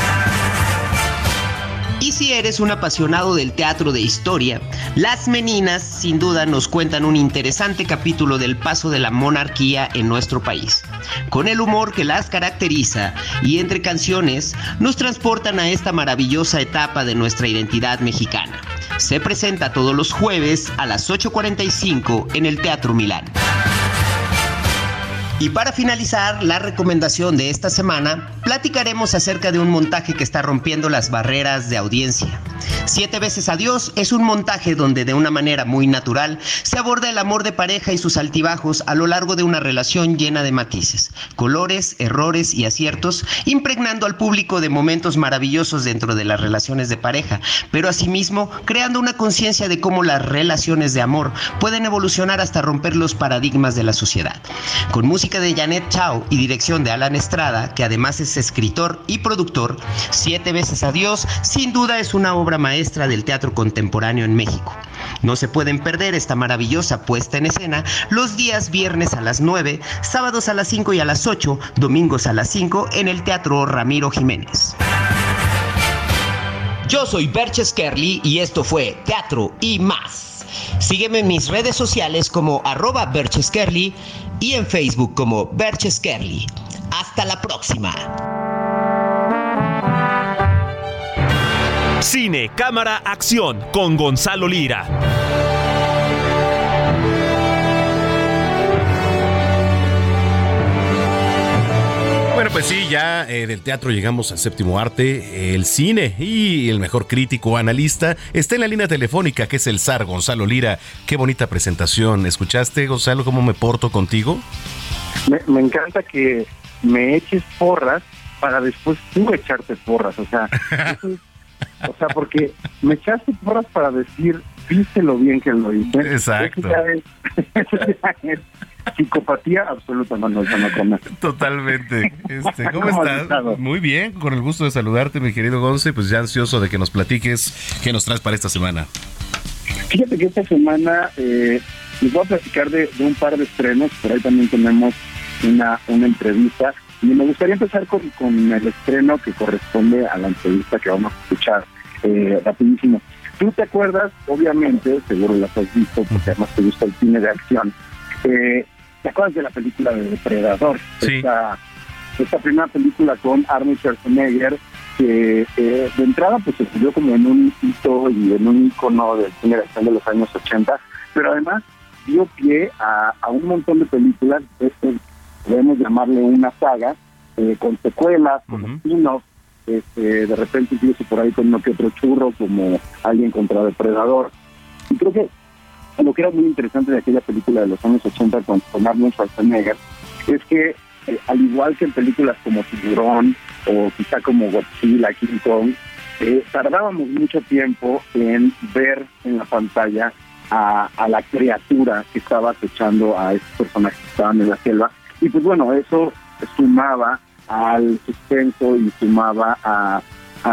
Y si eres un apasionado del teatro de historia, Las Meninas sin duda nos cuentan un interesante capítulo del paso de la monarquía en nuestro país. Con el humor que las caracteriza y entre canciones nos transportan a esta maravillosa etapa de nuestra identidad mexicana. Se presenta todos los jueves a las 8.45 en el Teatro Milán. Y para finalizar la recomendación de esta semana, platicaremos acerca de un montaje que está rompiendo las barreras de audiencia. Siete veces a Dios es un montaje donde de una manera muy natural se aborda el amor de pareja y sus altibajos a lo largo de una relación llena de matices, colores, errores y aciertos, impregnando al público de momentos maravillosos dentro de las relaciones de pareja, pero asimismo creando una conciencia de cómo las relaciones de amor pueden evolucionar hasta romper los paradigmas de la sociedad. Con música de Janet Chao y dirección de Alan Estrada, que además es escritor y productor, Siete veces a Dios sin duda es una obra maestra del teatro contemporáneo en México. No se pueden perder esta maravillosa puesta en escena los días viernes a las 9, sábados a las 5 y a las 8, domingos a las 5 en el Teatro Ramiro Jiménez. Yo soy Berches Kerly y esto fue Teatro y más. Sígueme en mis redes sociales como arroba Bercheskerly y en Facebook como Bercheskerly. Hasta la próxima. Cine, cámara, acción con Gonzalo Lira. Bueno, pues sí, ya eh, del teatro llegamos al séptimo arte, el cine y el mejor crítico analista está en la línea telefónica que es el zar Gonzalo Lira. Qué bonita presentación. ¿Escuchaste, Gonzalo, cómo me porto contigo? Me, encanta que me eches porras para después tú echarte porras. O sea, o sea, porque me echaste porras para decir, viste lo bien que lo hice. Exacto. Psicopatía absoluta, Manuel Totalmente. Este, ¿Cómo, estás? Muy bien, con el gusto de saludarte, mi querido Gonce, pues ya ansioso de que nos platiques qué nos traes para esta semana. Fíjate que esta semana eh, les voy a platicar de, un par de estrenos, por ahí también tenemos una, una entrevista. Y me gustaría empezar con, con el estreno que corresponde a la entrevista que vamos a escuchar eh, rapidísimo. Tú te acuerdas, obviamente, seguro las has visto, porque además te gusta el cine de acción, eh, ¿Te acuerdas de la película de Depredador? Sí. Esta, esta primera película con Arnold Schwarzenegger, que eh, de entrada pues se subió como en un hito y en un icono del cine de acción de los años 80, pero además dio pie a, un montón de películas, este, podemos llamarle una saga, eh, con secuelas, con spin este, de repente incluso por ahí con uno que otro churro como Alguien contra Depredador. Y creo que lo que era muy interesante de aquella película de los años 80 con, con Arnold Schwarzenegger es que eh, al igual que en películas como Tiburón o quizá como Godzilla, King Kong, eh, tardábamos mucho tiempo en ver en la pantalla a, la criatura que estaba acechando a esos personajes que estaban en la selva. Y pues bueno, eso sumaba al suspenso y sumaba a,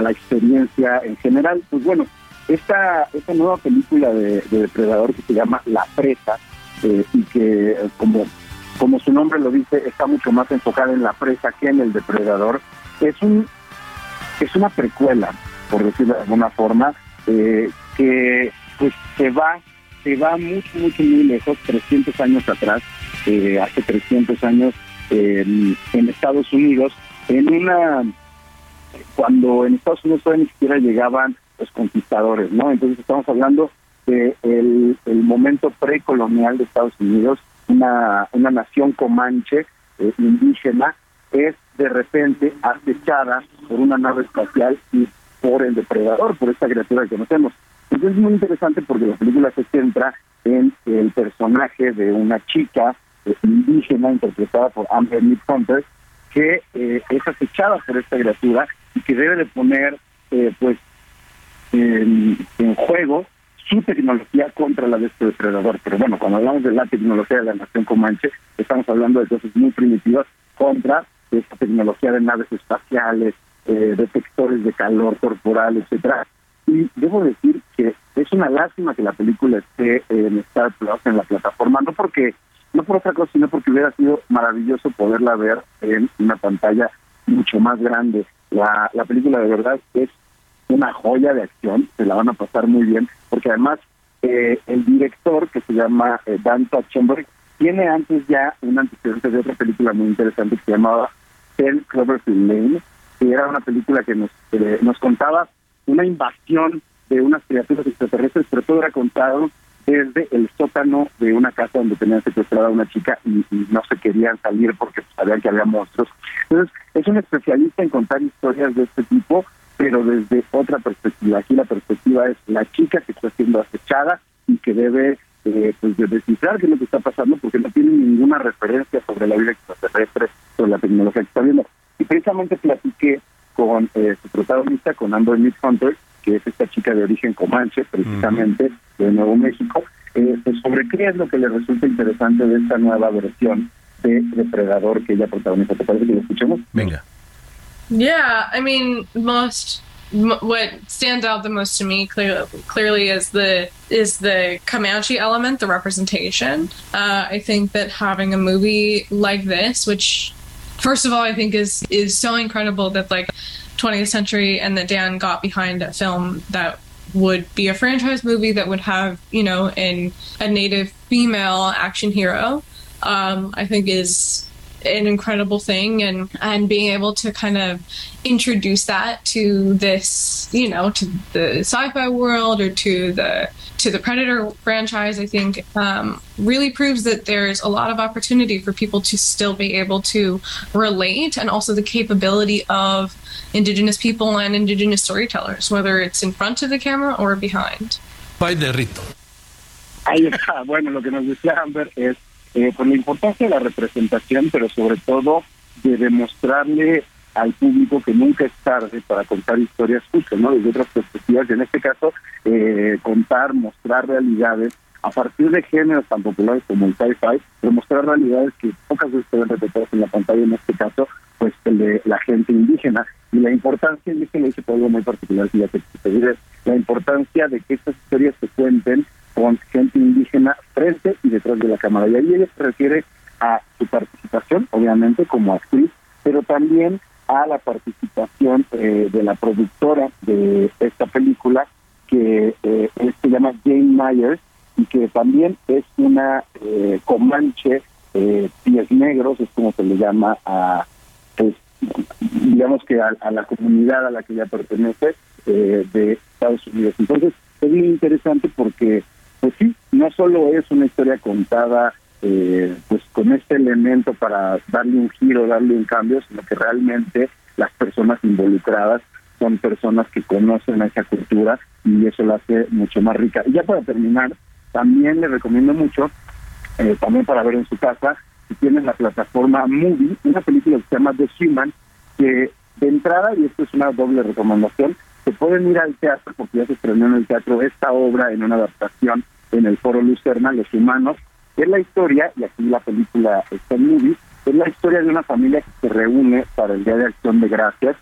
la experiencia en general. Pues bueno, esta, esta nueva película de, Depredador que se llama La Presa eh, y que como, como su nombre lo dice, está mucho más enfocada en la presa que en el depredador, es un es una precuela, por decirlo de alguna forma, eh, que pues se va se va mucho, mucho, muy lejos, 300 años atrás, eh, hace 300 años en, Estados Unidos, en una cuando en Estados Unidos todavía ni siquiera llegaban los conquistadores, ¿no? Entonces estamos hablando de el, momento precolonial de Estados Unidos, una, una nación comanche eh, indígena es de repente acechada por una nave espacial y por el depredador, por esta criatura que conocemos. Entonces es muy interesante porque la película se centra en el personaje de una chica eh, indígena interpretada por Amber Hunter que eh, es acechada por esta criatura y que debe de poner eh, pues en, juego su tecnología contra la de este depredador. Pero bueno, cuando hablamos de la tecnología de la nación comanche, estamos hablando de cosas muy primitivas contra esta tecnología de naves espaciales, eh, detectores de calor corporal, etcétera. Y debo decir que es una lástima que la película esté en Star Plus, en la plataforma, no porque no por otra cosa, sino porque hubiera sido maravilloso poderla ver en una pantalla mucho más grande. La, la película de verdad es una joya de acción, se la van a pasar muy bien, porque además eh, el director, que se llama eh, Dan Tachemberg, tiene antes ya un antecedente de otra película muy interesante que se llamaba Ten Cloverfield Lane, que era una película que nos, eh, nos contaba una invasión de unas criaturas extraterrestres, pero todo era contado desde el sótano de una casa donde tenían secuestrada a una chica y, no se querían salir porque sabían que había monstruos. Entonces, es un especialista en contar historias de este tipo, pero desde otra perspectiva. Aquí la perspectiva es la chica que está siendo acechada y que debe eh, pues de descifrar qué es lo que está pasando porque no tiene ninguna referencia sobre la vida extraterrestre, sobre la tecnología que está viendo. Y precisamente platiqué con eh, su protagonista, con Amber Miss Hunter, que es esta chica de origen comanche, precisamente de Nuevo México, eh, pues sobre qué es lo que le resulta interesante de esta nueva versión de Depredador que ella protagoniza. ¿Te parece que lo escuchemos? Venga. Yeah, I mean, most what stands out the most to me clearly, clearly is the is the Comanche element, the representation. Uh, I think that having a movie like this, which first of all I think is is so incredible that like 20th century and that Dan got behind a film that would be a franchise movie that would have you know in a native female action hero. Um, I think is an incredible thing and and being able to kind of introduce that to this you know to the sci-fi world or to the to the predator franchise i think um, really proves that there's a lot of opportunity for people to still be able to relate and also the capability of indigenous people and indigenous storytellers whether it's in front of the camera or behind Pai de Rito. Ahí está. Bueno, lo que nos decía Amber es eh, por la importancia de la representación, pero sobre todo de demostrarle al público que nunca es tarde para contar historias justas, ¿no? Desde otras perspectivas, y en este caso, eh, contar, mostrar realidades a partir de géneros tan populares como el sci-fi, demostrar realidades que pocas veces se ven en la pantalla, en este caso, pues el de la gente indígena. Y la importancia, y esto lo dice por algo muy particular, que la importancia de que estas historias se cuenten con gente indígena frente y detrás de la cámara. Y ahí ella se refiere a su participación, obviamente, como actriz, pero también a la participación eh, de la productora de esta película, que eh, se llama Jane Myers, y que también es una eh, comanche, pies negros, es como se le llama a, pues, digamos que a, la comunidad a la que ella pertenece eh, de Estados Unidos. Entonces, es muy interesante porque, pues sí, no solo es una historia contada eh, pues con este elemento para darle un giro, darle un cambio, sino que realmente las personas involucradas son personas que conocen esa cultura y eso la hace mucho más rica. Y ya para terminar, también le recomiendo mucho, eh, también para ver en su casa, si tienen la plataforma Movie, una película que se llama The Human, que de entrada, y esto es una doble recomendación, se pueden ir al teatro, porque ya se estrenó en el teatro esta obra en una adaptación en el Foro Lucerna, Los Humanos, es la historia, y aquí la película está en movie, es la historia de una familia que se reúne para el Día de Acción de Gracias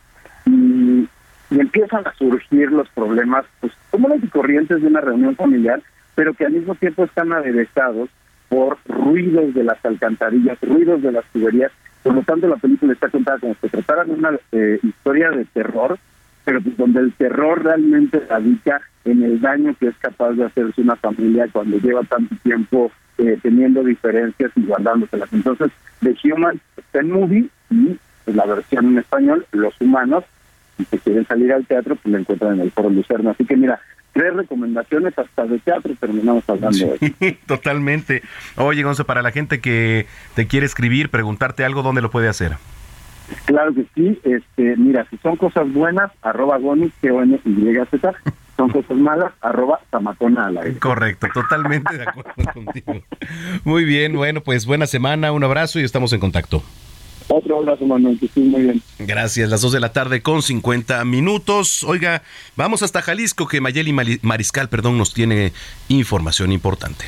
y, empiezan a surgir los problemas, pues como las corrientes de una reunión familiar, pero que al mismo tiempo están aderezados por ruidos de las alcantarillas, ruidos de las tuberías. Por lo tanto, la película está contada como si tratara de una eh, historia de terror, pero pues donde el terror realmente radica en el daño que es capaz de hacerse una familia cuando lleva tanto tiempo eh, teniendo diferencias y guardándoselas. Entonces, The Human está en movie y la versión en español, Los Humanos, y si quieren salir al teatro, pues la encuentran en el Foro Lucerno. Así que mira, tres recomendaciones hasta de teatro terminamos hablando de Totalmente. Oye, Gonzo, para la gente que te quiere escribir, preguntarte algo, ¿dónde lo puede hacer? Claro que sí, este, mira, si son cosas buenas, arroba goni, g o n y z son cosas malas, arroba zamacona Correcto, totalmente de acuerdo contigo. Muy bien, bueno, pues buena semana, un abrazo y estamos en contacto. Otro abrazo, Manuel, que muy bien. Gracias, las dos de la tarde con 50 minutos. Oiga, vamos hasta Jalisco, que Mayeli Mariscal, perdón, nos tiene información importante.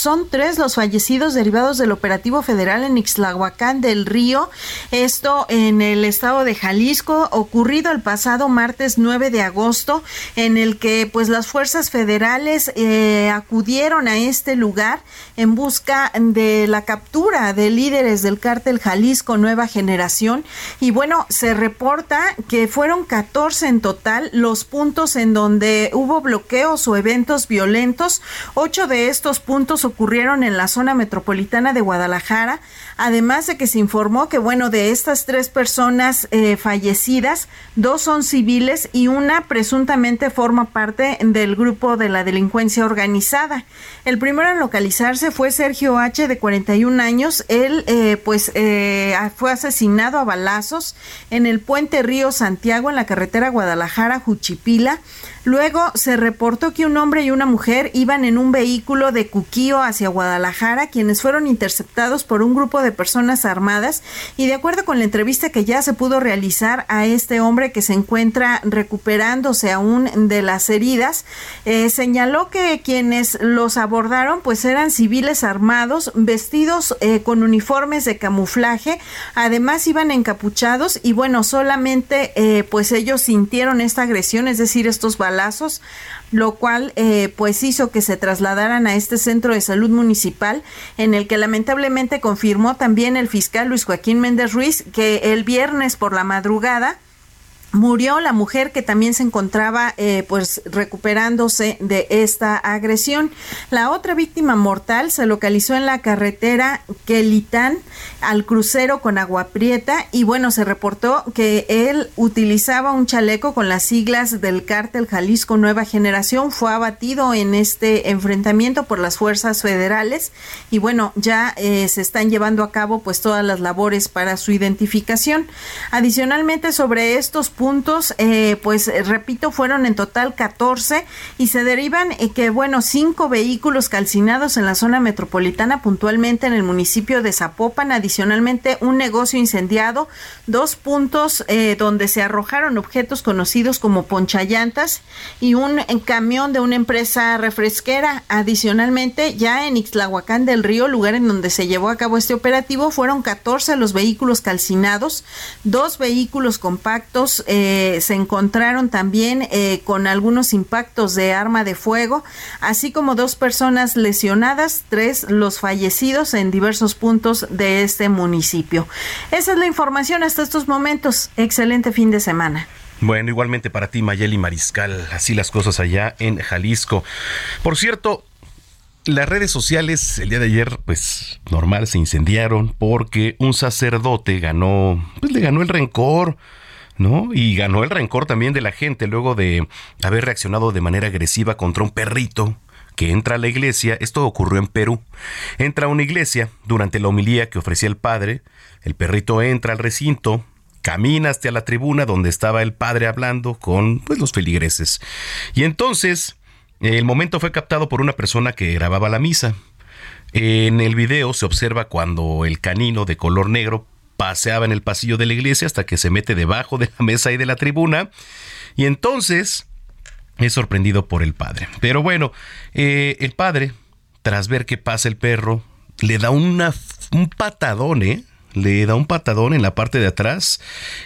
Son tres los fallecidos derivados del operativo federal en Ixtlahuacán del Río, esto en el estado de Jalisco, ocurrido el pasado martes 9 de agosto, en el que pues las fuerzas federales eh, acudieron a este lugar en busca de la captura de líderes del cártel Jalisco Nueva Generación. Y bueno, se reporta que fueron 14 en total los puntos en donde hubo bloqueos o eventos violentos. Ocho de estos puntos ocurrieron en la zona metropolitana de Guadalajara, además de que se informó que, bueno, de estas tres personas eh, fallecidas, dos son civiles y una presuntamente forma parte del grupo de la delincuencia organizada. El primero en localizarse fue Sergio H., de 41 años. Él, eh, pues, eh, fue asesinado a balazos en el puente Río Santiago, en la carretera Guadalajara-Juchipila. Luego se reportó que un hombre y una mujer iban en un vehículo de Cuquío hacia Guadalajara, quienes fueron interceptados por un grupo de personas armadas. Y de acuerdo con la entrevista que ya se pudo realizar a este hombre que se encuentra recuperándose aún de las heridas, eh, señaló que quienes los abordaron pues eran civiles armados, vestidos eh, con uniformes de camuflaje, además iban encapuchados y bueno, solamente eh, pues ellos sintieron esta agresión, es decir, estos lo cual eh, pues hizo que se trasladaran a este centro de salud municipal, en el que lamentablemente confirmó también el fiscal Luis Joaquín Méndez Ruiz que el viernes por la madrugada Murió la mujer que también se encontraba eh, pues recuperándose de esta agresión. La otra víctima mortal se localizó en la carretera Quelitán al crucero con Agua Prieta y bueno, se reportó que él utilizaba un chaleco con las siglas del cártel Jalisco Nueva Generación. Fue abatido en este enfrentamiento por las fuerzas federales y bueno, ya eh, se están llevando a cabo pues todas las labores para su identificación. Adicionalmente sobre estos puntos, eh, pues eh, repito, fueron en total 14 y se derivan eh, que, bueno, cinco vehículos calcinados en la zona metropolitana, puntualmente en el municipio de Zapopan, adicionalmente un negocio incendiado, dos puntos donde se arrojaron objetos conocidos como ponchallantas y un camión de una empresa refresquera. Adicionalmente, ya en Ixtlahuacán del Río, lugar en donde se llevó a cabo este operativo, fueron 14 los vehículos calcinados, dos vehículos compactos, eh, se encontraron también eh, con algunos impactos de arma de fuego, así como dos personas lesionadas, tres los fallecidos en diversos puntos de este municipio. Esa es la información hasta estos momentos. Excelente fin de semana. Bueno, igualmente para ti, Mayeli Mariscal, así las cosas allá en Jalisco. Por cierto, las redes sociales el día de ayer, pues normal, se incendiaron porque un sacerdote ganó, pues le ganó el rencor, ¿no? Y ganó el rencor también de la gente luego de haber reaccionado de manera agresiva contra un perrito que entra a la iglesia. Esto ocurrió en Perú. Entra a una iglesia durante la homilía que ofrecía el padre. El perrito entra al recinto, camina hasta la tribuna donde estaba el padre hablando con pues, los feligreses. Y entonces el momento fue captado por una persona que grababa la misa. En el video se observa cuando el canino de color negro paseaba en el pasillo de la iglesia hasta que se mete debajo de la mesa y de la tribuna. Y entonces es sorprendido por el padre. Pero bueno, eh, el padre, tras ver que pasa el perro, le da un patadón, ¿eh? Le da un patadón en la parte de atrás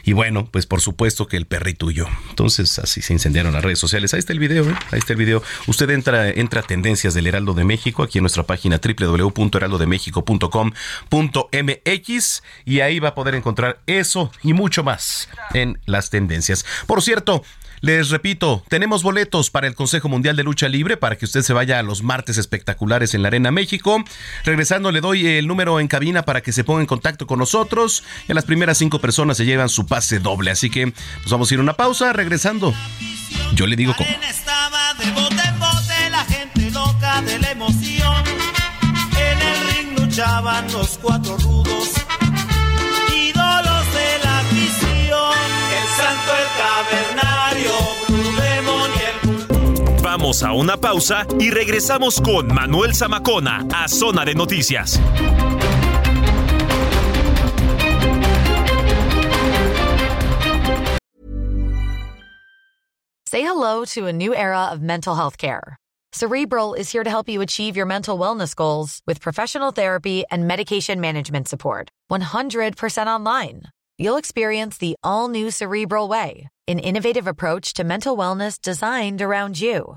y bueno, pues por supuesto que el perrito huyó. Entonces así se incendiaron las redes sociales. Ahí está el video, ¿eh? ahí está el video. Usted entra, entra a Tendencias del Heraldo de México, aquí en nuestra página www.heraldodemexico.com.mx y ahí va a poder encontrar eso y mucho más en las tendencias. Por cierto, les repito, tenemos boletos para el Consejo Mundial de Lucha Libre para que usted se vaya a los martes espectaculares en la Arena México. Regresando, le doy el número en cabina para que se ponga en contacto con nosotros. Y las primeras cinco personas se llevan su pase doble. Así que nos vamos a ir a una pausa. Regresando, yo le digo cómo. Luchaban los cuatro rudos, Vamos a una pausa y regresamos con Manuel Zamacona a Zona de Noticias. Say hello to a new era of mental health care. Cerebral is here to help you achieve your mental wellness goals with professional therapy and medication management support. 100% online. You'll experience the all new Cerebral Way, an innovative approach to mental wellness designed around you.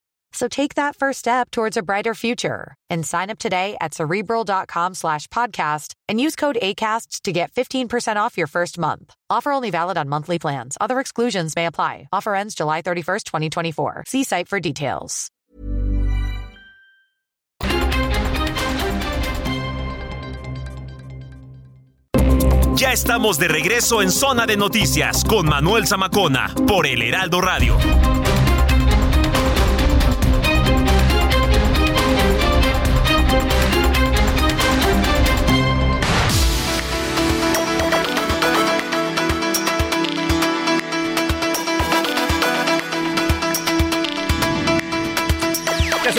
So take that first step towards a brighter future and sign up today at cerebral.com slash podcast and use code ACasts to get 15% off your first month. Offer only valid on monthly plans. Other exclusions may apply. Offer ends July 31st, 2024. See site for details. Ya estamos de regreso en Zona de Noticias con Manuel Zamacona por El Heraldo Radio.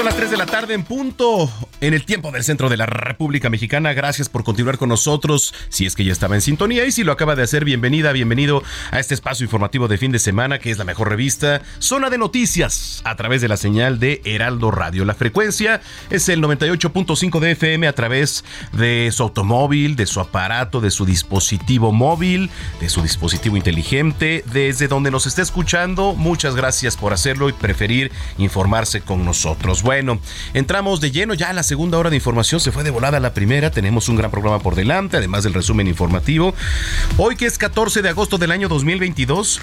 Son las 3 de la tarde en punto en el tiempo del centro de la República Mexicana. Gracias por continuar con nosotros. Si es que ya estaba en sintonía y si lo acaba de hacer, bienvenida, bienvenido a este espacio informativo de fin de semana que es la mejor revista, Zona de Noticias, a través de la señal de Heraldo Radio. La frecuencia es el 98.5 de FM a través de su automóvil, de su aparato, de su dispositivo móvil, de su dispositivo inteligente, desde donde nos esté escuchando. Muchas gracias por hacerlo y preferir informarse con nosotros. Bueno, entramos de lleno ya a la segunda hora de información. Se fue de volada la primera. Tenemos un gran programa por delante, además del resumen informativo. Hoy que es 14 de agosto del año 2022.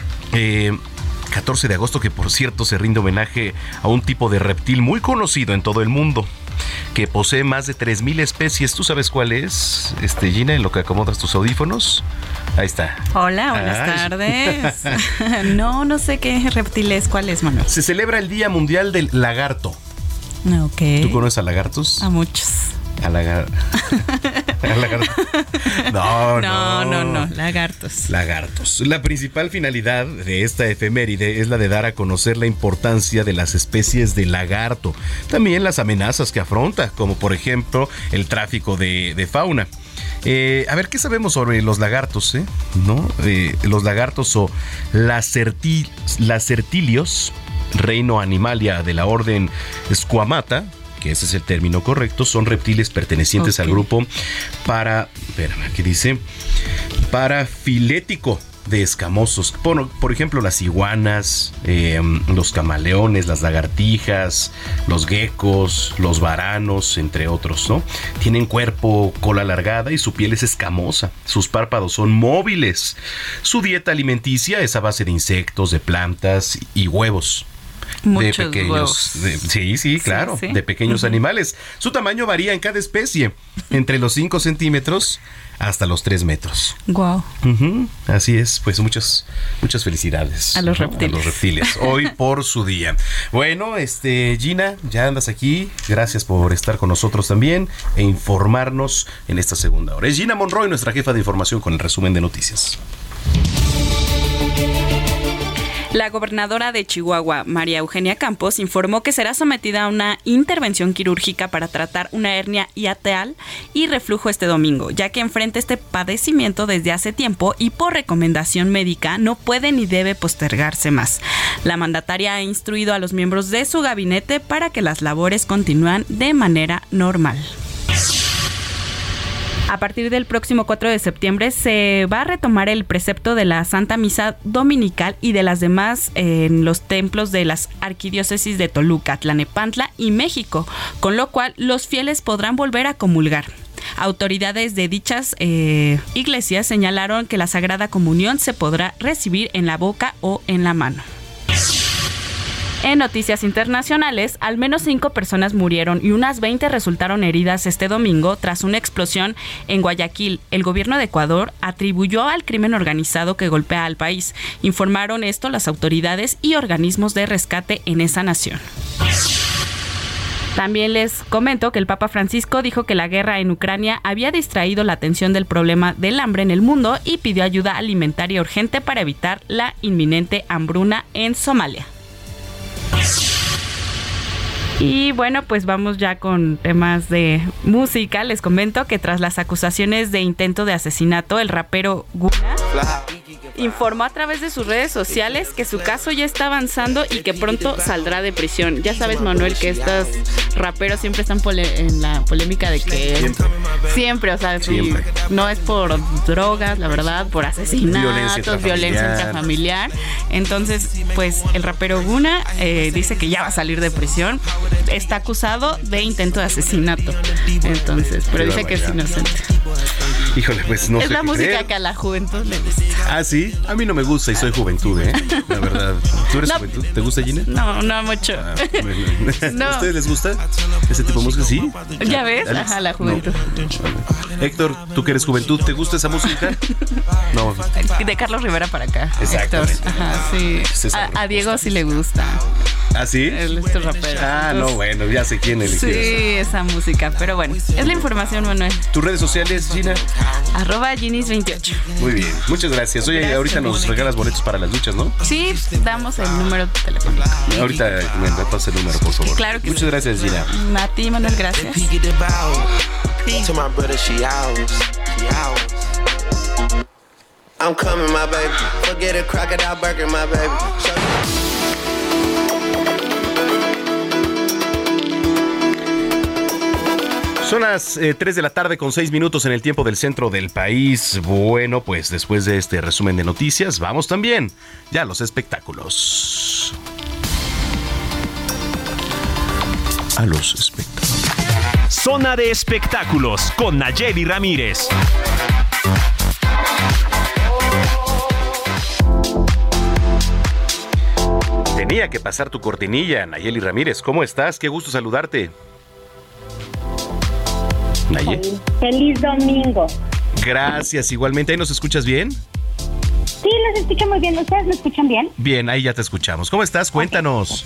14 de agosto que por cierto se rinde homenaje a un tipo de reptil muy conocido en todo el mundo que posee más de 3.000 especies. ¿Tú sabes cuál es, este, Gina, en lo que acomodas tus audífonos? Ahí está. Hola, buenas tardes. no, no sé qué reptil es. ¿Cuál es, Manuel? Se celebra el Día Mundial del Lagarto. ¿Tú conoces a lagartos? A muchos. A, lagartos. No, no, no, no, lagartos. Lagartos. La principal finalidad de esta efeméride es la de dar a conocer la importancia de las especies de lagarto, también las amenazas que afronta, como por ejemplo el tráfico de, fauna. Eh, a ver, ¿qué sabemos sobre los lagartos? Eh? ¿No? Eh, los lagartos o las certilios reino animalia de la orden Squamata, que ese es el término correcto, son reptiles pertenecientes al grupo para, espérame, aquí dice, parafilético de escamosos. Por, por ejemplo, las iguanas, em, los camaleones, las lagartijas, los geckos, los varanos, entre otros, ¿no? Tienen cuerpo, cola alargada y su piel es escamosa. Sus párpados son móviles. Su dieta alimenticia es a base de insectos, de plantas y huevos de pequeños. sí, sí, claro, de pequeños animales. Su tamaño varía en cada especie, entre los 5 centímetros hasta los 3 metros. Wow. Así es, pues muchas, muchas felicidades. A los reptiles. A los reptiles. Hoy por su día. Bueno, este, Gina, ya andas aquí. Gracias por estar con nosotros también e informarnos en esta segunda hora. Es Gina Monroy, nuestra jefa de información con el resumen de noticias. La gobernadora de Chihuahua, María Eugenia Campos, informó que será sometida a una intervención quirúrgica para tratar una hernia hiatal y reflujo este domingo, ya que enfrenta este padecimiento desde hace tiempo y por recomendación médica no puede ni debe postergarse más. La mandataria ha instruido a los miembros de su gabinete para que las labores continúen de manera normal. A partir del próximo 4 de septiembre se va a retomar el precepto de la Santa Misa Dominical y de las demás en los templos de las arquidiócesis de Toluca, Tlanepantla y México, con lo cual los fieles podrán volver a comulgar. Autoridades de dichas eh, iglesias señalaron que la Sagrada Comunión se podrá recibir en la boca o en la mano. En noticias internacionales, al menos cinco personas murieron y unas 20 resultaron heridas este domingo tras una explosión en Guayaquil. El gobierno de Ecuador atribuyó al crimen organizado que golpea al país. Informaron esto las autoridades y organismos de rescate en esa nación. También les comento que el Papa Francisco dijo que la guerra en Ucrania había distraído la atención del problema del hambre en el mundo y pidió ayuda alimentaria urgente para evitar la inminente hambruna en Somalia. Y bueno, pues vamos ya con temas de música. Les comento que tras las acusaciones de intento de asesinato, el rapero Guna informó a través de sus redes sociales que su caso ya está avanzando y que pronto saldrá de prisión. Ya sabes, Manuel, que estos raperos siempre están en la polémica de que siempre, o sea, no es por drogas, la verdad, por asesinatos, violencia intrafamiliar. Entonces, pues el rapero Guna eh, dice que ya va a salir de prisión. Está acusado de intento de asesinato. Entonces, pero dice que es inocente. Híjole, pues no es sé. La música que a la juventud le gusta. Ah, sí. A mí no me gusta y soy juventud, ¿eh? La verdad. ¿Tú eres juventud? ¿Te gusta, Gina? No, no mucho. Ah, ¿A ustedes les gusta ese tipo de música? Sí. Ya ves, ajá, la juventud. Héctor, tú que eres juventud, ¿te gusta esa música? No. De Carlos Rivera para acá. Héctor. Ajá, sí. A, a, Diego sí le gusta. ¿Ah, sí? El este rapero. Ah, no, bueno, ya sé quién es. Sí, esa música. Pero bueno, es la información, Manuel. ¿Tus redes sociales, Gina? Arroba Ginis28. Muy bien, muchas gracias. Oye, ahorita nos regalas boletos para las luchas, ¿no? Sí, damos el número telefónico. Ahorita me das el número, por favor. Claro que Muchas gracias, Gina. A ti, Manuel, gracias. I'm coming, my baby. Forget a crocodile burger, my baby. Son las 3 eh, de la tarde con 6 minutos en el tiempo del centro del país. Bueno, pues después de este resumen de noticias, vamos también ya a los espectáculos. A los espectáculos. Zona de espectáculos con Nayeli Ramírez. Tenía que pasar tu cortinilla, Nayeli Ramírez. ¿Cómo estás? Qué gusto saludarte. Feliz domingo. Gracias, igualmente. ¿Ahí nos escuchas bien? Sí, los escucho muy bien. ¿Ustedes me escuchan bien? Bien, ahí ya te escuchamos. ¿Cómo estás? Cuéntanos.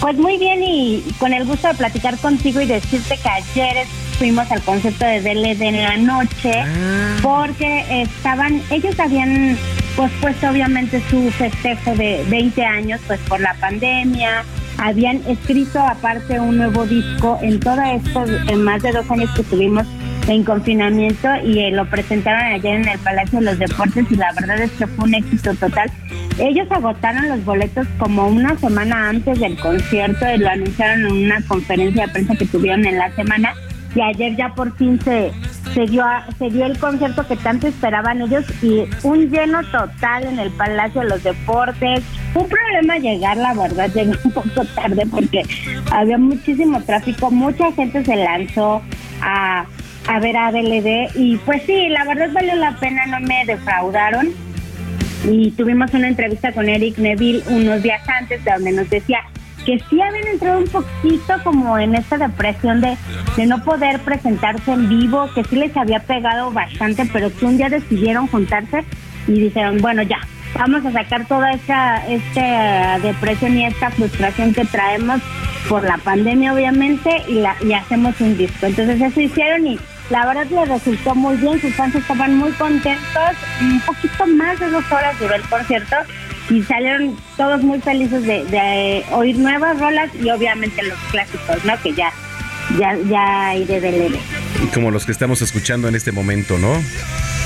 Pues muy bien y con el gusto de platicar contigo y decirte que ayer fuimos al concepto de DLD en la noche ah. porque estaban, ellos habían pospuesto obviamente su festejo de 20 años pues por la pandemia, habían escrito aparte un nuevo disco en todo esto, en más de dos años que tuvimos en confinamiento y eh, lo presentaron ayer en el Palacio de los Deportes y la verdad es que fue un éxito total. Ellos agotaron los boletos como una semana antes del concierto y lo anunciaron en una conferencia de prensa que tuvieron en la semana y ayer ya por fin se, se dio, se dio el concierto que tanto esperaban ellos y un lleno total en el Palacio de los Deportes. Un problema llegar, la verdad, llegó un poco tarde porque había muchísimo tráfico, mucha gente se lanzó a, a ver a DLD y pues sí, la verdad valió la pena, no me defraudaron. Y tuvimos una entrevista con Eric Neville unos días antes donde nos decía que sí habían entrado un poquito como en esta depresión de, de no poder presentarse en vivo, que sí les había pegado bastante, pero que un día decidieron juntarse y dijeron, bueno, ya, vamos a sacar toda esta, esta depresión y esta frustración que traemos por la pandemia, obviamente, y, la, y hacemos un disco. Entonces eso hicieron y la verdad les resultó muy bien, sus fans estaban muy contentos, un poquito más de dos horas duró el concierto y salieron todos muy felices de, de oír nuevas rolas y obviamente los clásicos, ¿no? Que ya, ya, ya hay de DLD. Como los que estamos escuchando en este momento, ¿no?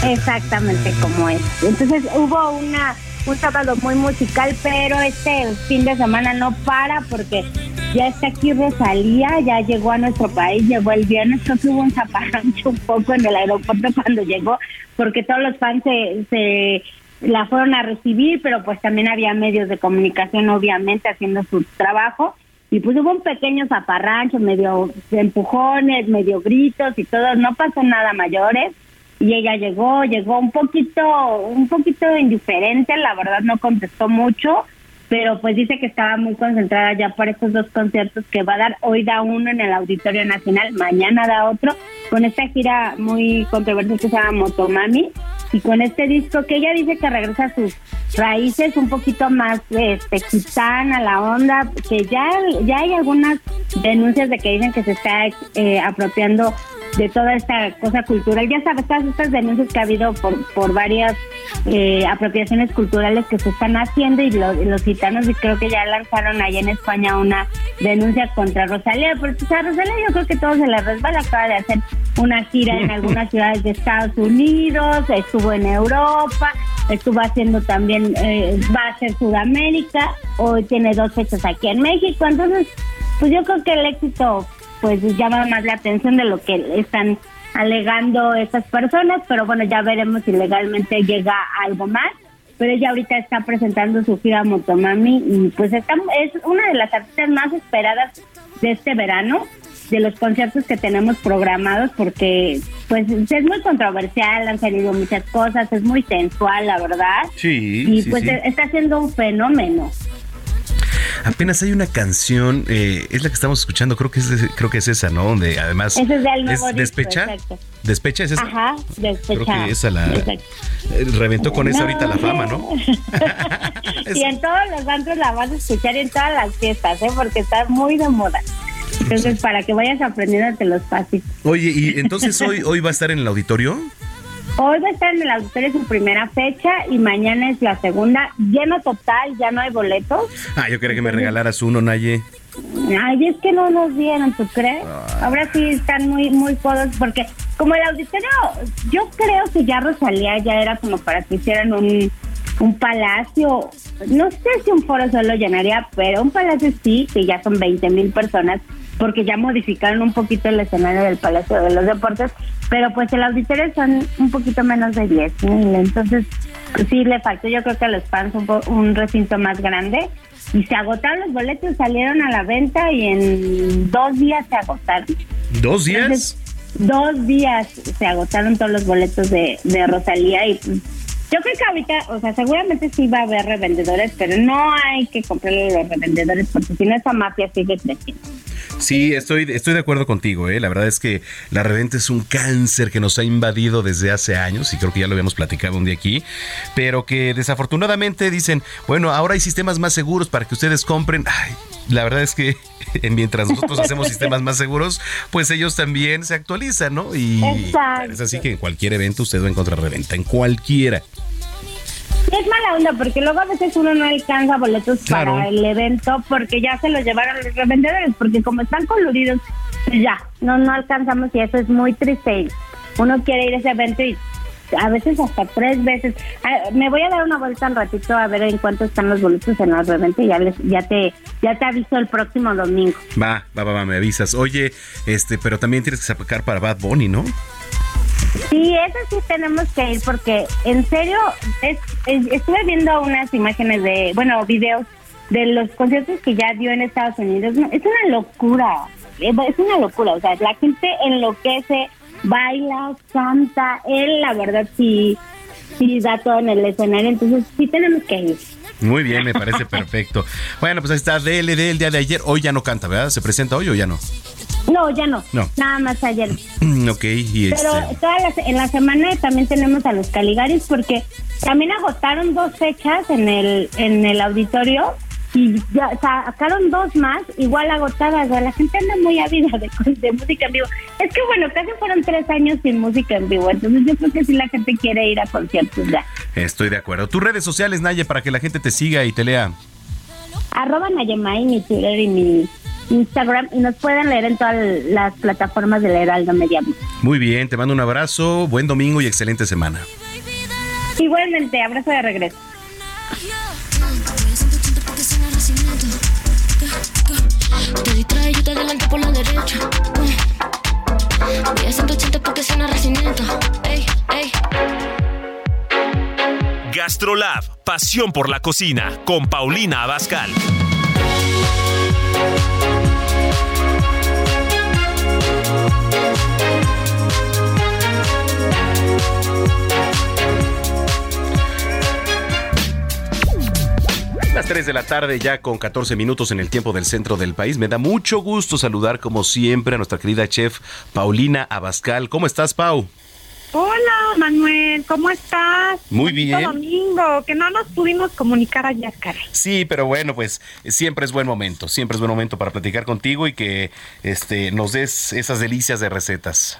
Exactamente como es. Entonces hubo una un sábado muy musical, pero este fin de semana no para porque ya está aquí Rosalía, ya llegó a nuestro país, llegó el viernes, creo que hubo un zaparrancho un poco en el aeropuerto cuando llegó, porque todos los fans se, se la fueron a recibir, pero pues también había medios de comunicación obviamente haciendo su trabajo. Y pues hubo un pequeño zaparrancho, medio empujones, medio gritos y todo, no pasó nada mayores. Y ella llegó, llegó un poquito, un poquito indiferente, la verdad no contestó mucho, pero pues dice que estaba muy concentrada ya para estos dos conciertos que va a dar, hoy da uno en el Auditorio Nacional, mañana da otro, con esta gira muy controversial que se llama Motomami, y con este disco que ella dice que regresa a sus raíces un poquito más este gitana la onda que ya ya hay algunas denuncias de que dicen que se está eh, apropiando de toda esta cosa cultural. Ya sabes, todas estas denuncias que ha habido por, por varias eh, apropiaciones culturales que se están haciendo y los, los gitanos y creo que ya lanzaron ahí en España una denuncia contra Rosalía. Porque a Rosalía yo creo que todo se le resbala. Acaba de hacer una gira en algunas ciudades de Estados Unidos, estuvo en Europa, estuvo haciendo también, eh, va a hacer Sudamérica, hoy tiene dos fechas aquí en México. Entonces, pues yo creo que el éxito pues llama más la atención de lo que están alegando estas personas, pero bueno, ya veremos si legalmente llega algo más. Pero ella ahorita está presentando su gira Motomami y pues está, es una de las artistas más esperadas de este verano, de los conciertos que tenemos programados, porque pues es muy controversial, han salido muchas cosas, es muy sensual, la verdad. Sí. Y sí, pues sí. está siendo un fenómeno. Apenas hay una canción, eh, es la que estamos escuchando, creo que es, creo que es esa, ¿no? Donde además Ese es disco, despecha. Despecha es esa. Ajá, despecha. Creo que esa la Exacto. eh, reventó con esa ahorita la fama, ¿no? y en todos los bancos la vas a escuchar en todas las fiestas, ¿eh? Porque está muy de moda. Entonces, para que vayas aprendiendo los pasitos. Oye, y entonces hoy hoy va a estar en el auditorio. Hoy va a estar en el auditorio su primera fecha y mañana es la segunda. Lleno total, ya no hay boletos. Ah, yo quería que me regalaras uno, Naye. Ay, es que no nos dieron, ¿tú crees? Ahora sí están muy, muy codos porque como el auditorio, yo creo que ya Rosalía ya era como para que hicieran un, un palacio. No sé si un foro solo llenaría, pero un palacio sí, que ya son 20 mil personas porque ya modificaron un poquito el escenario del Palacio de los Deportes, pero pues el auditorio son un poquito menos de 10 mil, entonces pues sí le faltó yo creo que a los fans un, un recinto más grande y se agotaron los boletos, salieron a la venta y en dos días se agotaron. ¿Dos días? Entonces, dos días se agotaron todos los boletos de, de Rosalía y yo creo que ahorita, o sea, seguramente sí va a haber revendedores, pero no hay que comprarle a los revendedores porque si no esa mafia sigue creciendo. Sí, estoy, estoy de acuerdo contigo. ¿eh? La verdad es que la reventa es un cáncer que nos ha invadido desde hace años y creo que ya lo habíamos platicado un día aquí, pero que desafortunadamente dicen, bueno, ahora hay sistemas más seguros para que ustedes compren. Ay, la verdad es que mientras nosotros hacemos sistemas más seguros, pues ellos también se actualizan, ¿no? Y Exacto. es así que en cualquier evento usted va a encontrar reventa, en cualquiera. Es mala onda porque luego a veces uno no alcanza boletos Claro. para el evento porque ya se los llevaron los revendedores, porque como están coludidos, pues ya, no, no alcanzamos y eso es muy triste. Uno quiere ir a ese evento y a veces hasta tres veces. Ah, Me voy a dar una vuelta un ratito a ver en cuánto están los boletos en la reventa y ya, les, ya, te, ya te aviso el próximo domingo. Va, va, va, va, me avisas. Oye, este, pero también tienes que sacar para Bad Bunny, ¿no? Sí, eso sí tenemos que ir porque en serio es, estuve viendo unas imágenes de, bueno, videos de los conciertos que ya dio en Estados Unidos. es una locura, es una locura, o sea, la gente enloquece, baila, canta, él la verdad sí, sí da todo en el escenario, entonces sí tenemos que ir. Muy bien, me parece perfecto. Bueno, pues ahí está DLD el día de ayer. Hoy ya no canta, ¿verdad? ¿Se presenta hoy o ya no? No, ya no. No. Nada más ayer. ok, y Pero este... en la semana también tenemos a los Caligaris porque también agotaron dos fechas en el, en el auditorio y ya sacaron dos más igual agotadas. La gente anda muy ávida de, de, música en vivo. Es que bueno, casi fueron tres años sin música en vivo, entonces yo creo que si la gente quiere ir a conciertos ya. Estoy de acuerdo. Tus redes sociales, Naye, para que la gente te siga y te lea. Arroba Nayemay, mi Twitter y mi Instagram y nos pueden leer en todas las plataformas del Heraldo Media. Muy bien, te mando un abrazo, buen domingo y excelente semana. Igualmente, abrazo de regreso. Te distrae, yo te adelanto por la derecha. Voy a 180 porque suena racimiento. Ey, ey. Gastrolab, pasión por la cocina, con Paulina Abascal. Las 3 de la tarde ya con 14 minutos en el tiempo del centro del país. Me da mucho gusto saludar como siempre a nuestra querida chef Paulina Abascal. ¿Cómo estás, Pau? Hola, Manuel, ¿cómo estás? Muy bien. domingo, que no nos pudimos comunicar ayer, cara. Sí, pero bueno, pues siempre es buen momento, siempre es buen momento para platicar contigo y que este nos des esas delicias de recetas.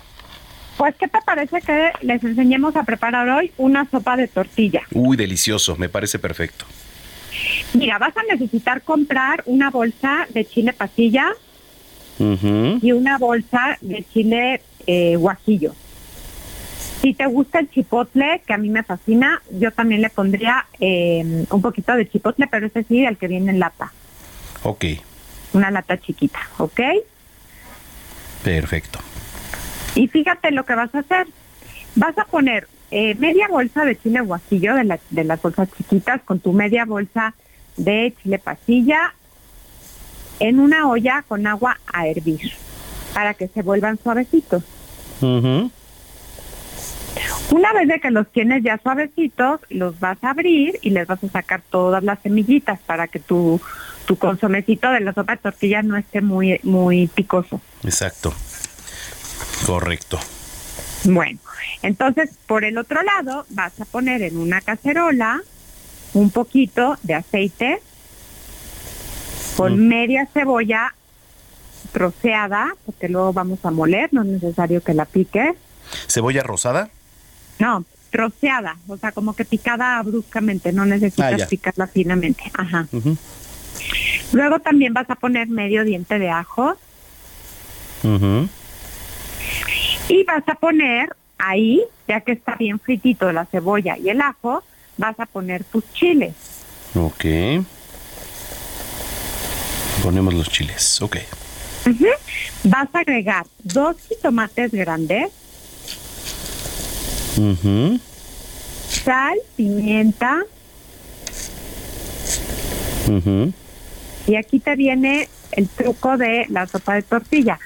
Pues, ¿qué te parece que les enseñemos a preparar hoy una sopa de tortilla? Uy, delicioso, me parece perfecto. Mira, vas a necesitar comprar una bolsa de chile pasilla y una bolsa de chile eh, guajillo. Si te gusta el chipotle, que a mí me fascina, yo también le pondría em, un poquito de chipotle, pero ese sí, el que viene en lata. Ok. Una lata chiquita, ¿ok? Perfecto. Y fíjate lo que vas a hacer. Vas a poner eh, media bolsa de chile guajillo de, de las bolsas chiquitas con tu media bolsa de chile pasilla en una olla con agua a hervir para que se vuelvan suavecitos. Una vez de que los tienes ya suavecitos, los vas a abrir y les vas a sacar todas las semillitas para que tu, tu consomecito de la sopa de tortilla no esté muy, muy picoso. Exacto. Correcto. Bueno, entonces por el otro lado vas a poner en una cacerola un poquito de aceite con mm. media cebolla troceada, porque luego vamos a moler, no es necesario que la piques. ¿Cebolla rosada? No, troceada, o sea, como que picada bruscamente, no necesitas ah, picarla finamente. Ajá. Luego también vas a poner medio diente de ajo. Y vas a poner ahí, ya que está bien fritito la cebolla y el ajo, vas a poner tus chiles. Ok. Ponemos los chiles, ok. Vas a agregar dos tomates grandes. Sal, pimienta. Y aquí te viene el truco de la sopa de tortilla.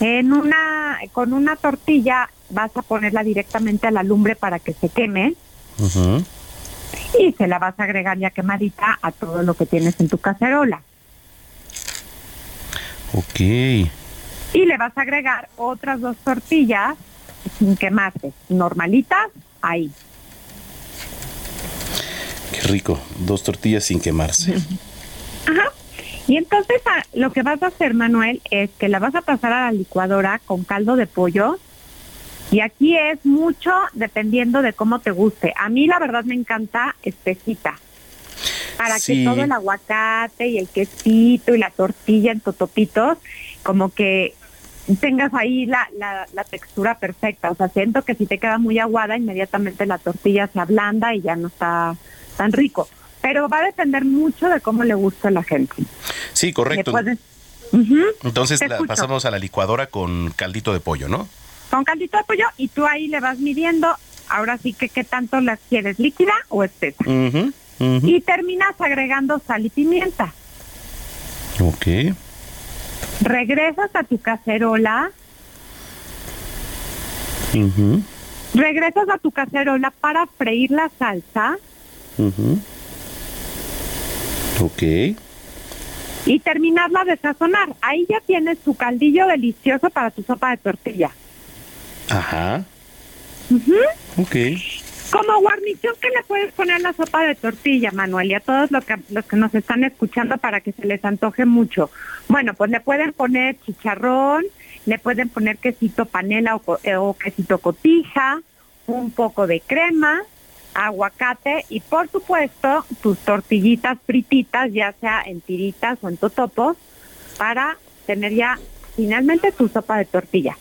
En una, con una tortilla vas a ponerla directamente a la lumbre para que se queme. Y se la vas a agregar ya quemadita a todo lo que tienes en tu cacerola. Ok. Y le vas a agregar otras dos tortillas sin quemarse, normalitas, ahí. Qué rico, dos tortillas sin quemarse. Ajá. Y entonces ah, lo que vas a hacer, Manuel, es que la vas a pasar a la licuadora con caldo de pollo. Y aquí es mucho dependiendo de cómo te guste. A mí la verdad me encanta espesita. Para que todo el aguacate y el quesito y la tortilla en totopitos, como que tengas ahí la, la, la, textura perfecta. O sea, siento que si te queda muy aguada, inmediatamente la tortilla se ablanda y ya no está tan rico pero va a depender mucho de cómo le gusta a la gente. Sí, correcto. Entonces la pasamos a la licuadora con caldito de pollo, ¿no? con caldito de pollo y tú ahí le vas midiendo, ahora sí que qué tanto las quieres, líquida o espesa. Y terminas agregando sal y pimienta. Ok. Regresas a tu cacerola, regresas a tu cacerola para freír la salsa Ok. y terminarla de sazonar. Ahí ya tienes tu caldillo delicioso para tu sopa de tortilla. Ajá. Ujú. Ok. Como guarnición, ¿qué le puedes poner a la sopa de tortilla, Manuel? Y a todos los que, los que nos están escuchando para que se les antoje mucho. Bueno, pues le pueden poner chicharrón, le pueden poner quesito panela o, eh, o quesito cotija, un poco de crema, aguacate y por supuesto tus tortillitas frititas, ya sea en tiritas o en totopos, para tener ya finalmente tu sopa de tortilla.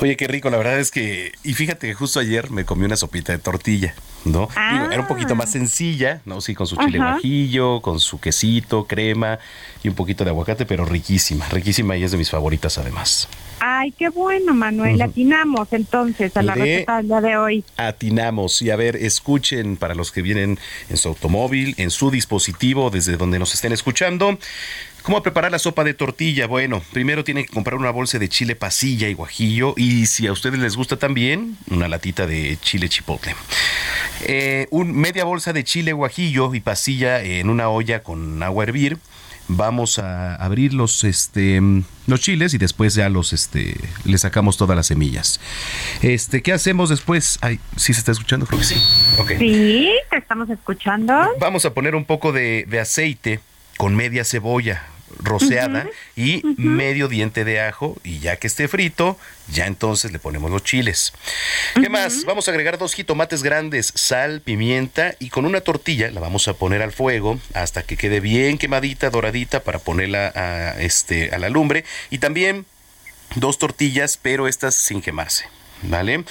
Oye, qué rico, la verdad es que, y fíjate que justo ayer me comí una sopita de tortilla, ¿no? Digo, era un poquito más sencilla, ¿no? Sí, con su chile Ah. Ajá. guajillo, con su quesito, crema y un poquito de aguacate, pero riquísima, riquísima y es de mis favoritas además. Ay, qué bueno, Manuel. Atinamos entonces a la Le- receta del día de hoy. Atinamos y a ver, escuchen para los que vienen en su automóvil, en su dispositivo, desde donde nos estén escuchando. ¿Cómo preparar la sopa de tortilla? Bueno, primero tienen que comprar una bolsa de chile pasilla y guajillo y si a ustedes les gusta también, una latita de chile chipotle. Eh, un, media bolsa de chile guajillo y pasilla en una olla con agua a hervir. Vamos a abrir los, este, los chiles y después ya los, este, le sacamos todas las semillas. Este, ¿qué hacemos después? Ay, ¿sí se está escuchando? Creo que sí. Sí, te estamos escuchando. Vamos a poner un poco de, de aceite con media cebolla roceada y medio diente de ajo y ya que esté frito, ya entonces le ponemos los chiles. ¿Qué más? Vamos a agregar dos jitomates grandes, sal, pimienta y con una tortilla la vamos a poner al fuego hasta que quede bien quemadita, doradita para ponerla a, este, a la lumbre y también dos tortillas, pero estas sin quemarse. ¿Vale?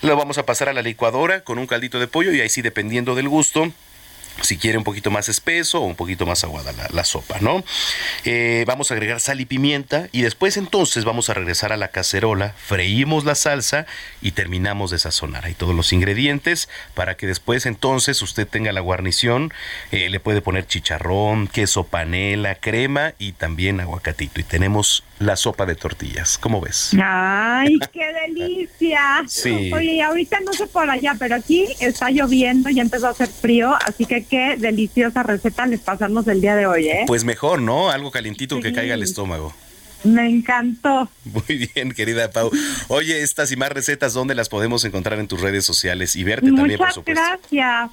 Lo vamos a pasar a la licuadora con un caldito de pollo y ahí sí, dependiendo del gusto, si quiere un poquito más espeso o un poquito más aguada la, la sopa, ¿no? Eh, vamos a agregar sal y pimienta y después entonces vamos a regresar a la cacerola, freímos la salsa y terminamos de sazonar ahí todos los ingredientes para que después entonces usted tenga la guarnición, eh, le puede poner chicharrón, queso panela, crema y también aguacatito y tenemos la sopa de tortillas, ¿cómo ves? Ay, qué delicia. Sí. Oye, ahorita no sé por allá, pero aquí está lloviendo y empezó a hacer frío, así que qué deliciosa receta les pasamos el día de hoy, ¿eh? Pues mejor, ¿no? Algo calientito que caiga al estómago. Me encantó. Muy bien, querida Pau. Oye, estas y más recetas, ¿dónde las podemos encontrar en tus redes sociales? Y verte también, por Muchas supuesto. gracias.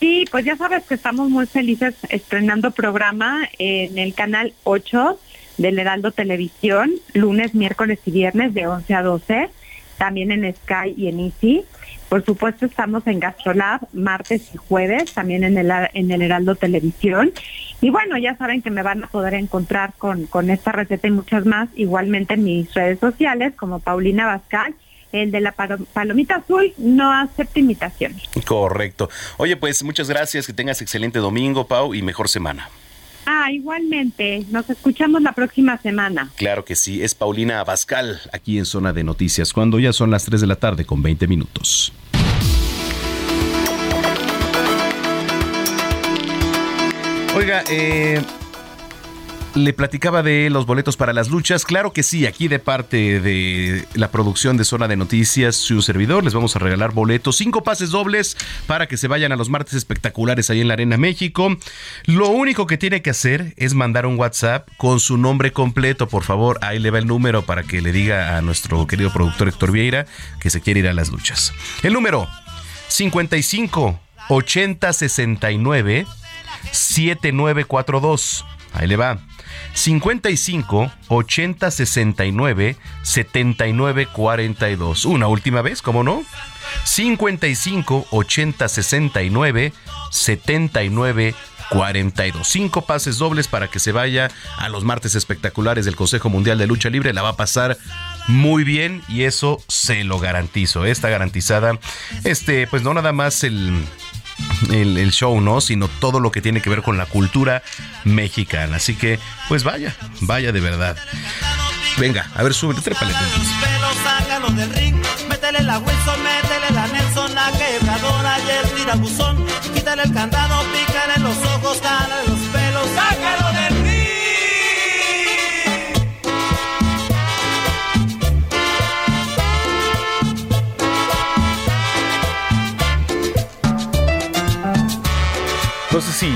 Sí, pues ya sabes que estamos muy felices estrenando programa en el canal 8 del Heraldo Televisión, lunes, miércoles y viernes de 11 a 12, también en Sky y en Easy. Por supuesto estamos en Gastrolab martes y jueves, también en el, en el Heraldo Televisión. Y bueno, ya saben que me van a poder encontrar con, con esta receta y muchas más, igualmente en mis redes sociales como Paulina Bascal. El de la palo- palomita azul no acepta imitaciones. Correcto. Oye, pues muchas gracias, que tengas excelente domingo, Pau, y mejor semana. Ah, igualmente. Nos escuchamos la próxima semana. Claro que sí, es Paulina Abascal, aquí en Zona de Noticias, cuando ya son las 3 de la tarde con 20 minutos. Oiga, eh, le platicaba de los boletos para las luchas. Claro que sí, aquí de parte de la producción de Zona de Noticias, su servidor, les vamos a regalar boletos, cinco pases dobles para que se vayan a los martes espectaculares ahí en la Arena México. Lo único que tiene que hacer es mandar un WhatsApp con su nombre completo, por favor. Ahí le va el número para que le diga a nuestro querido productor Héctor Vieira que se quiere ir a las luchas. El número 55 80 69 7942. Ahí le va. 55 80 69 79 42. Una última vez, ¿cómo no? 55 80 69 79 42. Cinco pases dobles para que se vaya a los martes espectaculares del Consejo Mundial de Lucha Libre. La va a pasar muy bien y eso se lo garantizo. Está garantizada. Este, pues no nada más el el, show, ¿no? Sino todo lo que tiene que ver con la cultura mexicana. Así que, pues vaya, vaya de verdad. Venga, a ver, sube, trépale. pelos No sé si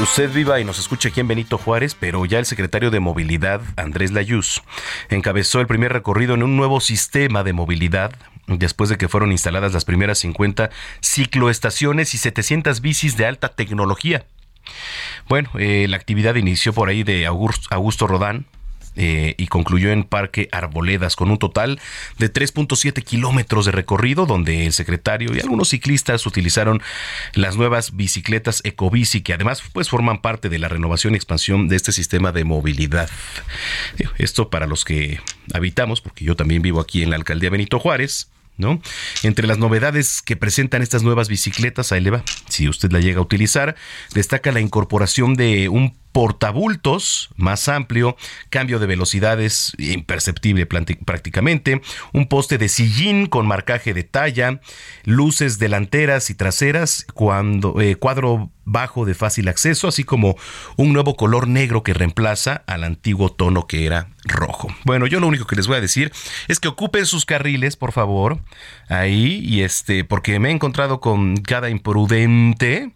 usted viva y nos escucha aquí en Benito Juárez, pero ya el secretario de Movilidad, Andrés Layuz, encabezó el primer recorrido en un nuevo sistema de movilidad después de que fueron instaladas las primeras 50 cicloestaciones y 700 bicis de alta tecnología. Bueno, eh, la actividad inició por ahí de Augusto Rodán, eh, y concluyó en Parque Arboledas con un total de 3.7 kilómetros de recorrido donde el secretario y algunos ciclistas utilizaron las nuevas bicicletas Ecobici que además pues forman parte de la renovación y expansión de este sistema de movilidad. Esto para los que habitamos, porque yo también vivo aquí en la alcaldía Benito Juárez, ¿no? Entre las novedades que presentan estas nuevas bicicletas, ahí le va, si usted la llega a utilizar, destaca la incorporación de un portabultos más amplio, cambio de velocidades imperceptible prácticamente, un poste de sillín con marcaje de talla, luces delanteras y traseras, cuando, eh, cuadro bajo de fácil acceso, así como un nuevo color negro que reemplaza al antiguo tono que era rojo. Bueno, yo lo único que les voy a decir es que ocupen sus carriles, por favor, ahí, y este, porque me he encontrado con cada imprudente.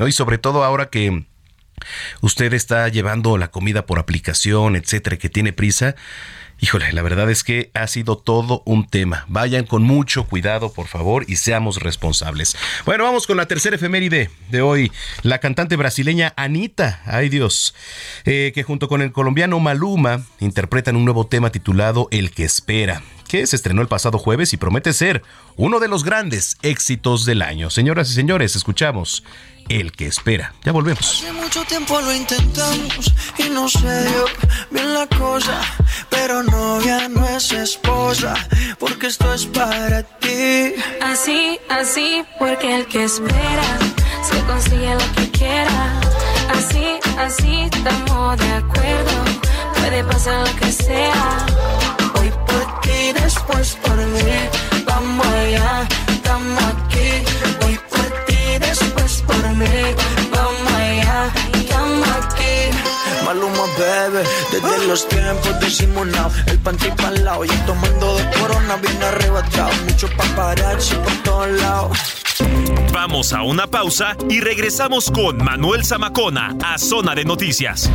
Y sobre todo ahora que usted está llevando la comida por aplicación, etcétera, que tiene prisa, Híjole, la verdad es que ha sido todo un tema. Vayan con mucho cuidado, por favor, y seamos responsables. Bueno, vamos con la tercera efeméride de hoy. La cantante brasileña Anita, ay Dios, eh, que junto con el colombiano Maluma interpretan un nuevo tema titulado El que espera que se estrenó el pasado jueves y promete ser uno de los grandes éxitos del año. Señoras y señores, escuchamos el que espera. Ya volvemos. Hace mucho tiempo lo intentamos y no se dio bien la cosa, pero novia no es esposa, porque esto es para ti. Así, así, porque el que espera se consigue lo que quiera. Así, así, estamos de acuerdo, puede pasar lo que sea. Hoy por ti, después por mí, vamos allá, estamos aquí. Hoy por ti, después por mí, vamos allá, estamos aquí. Maluma bebe, desde los tiempos disimulados, el panty pa'l lado y tomando de corona bien arrebatado, mucho paparazzi por todos lados. Vamos a una pausa y regresamos con Manuel Zamacona a Zona de Noticias.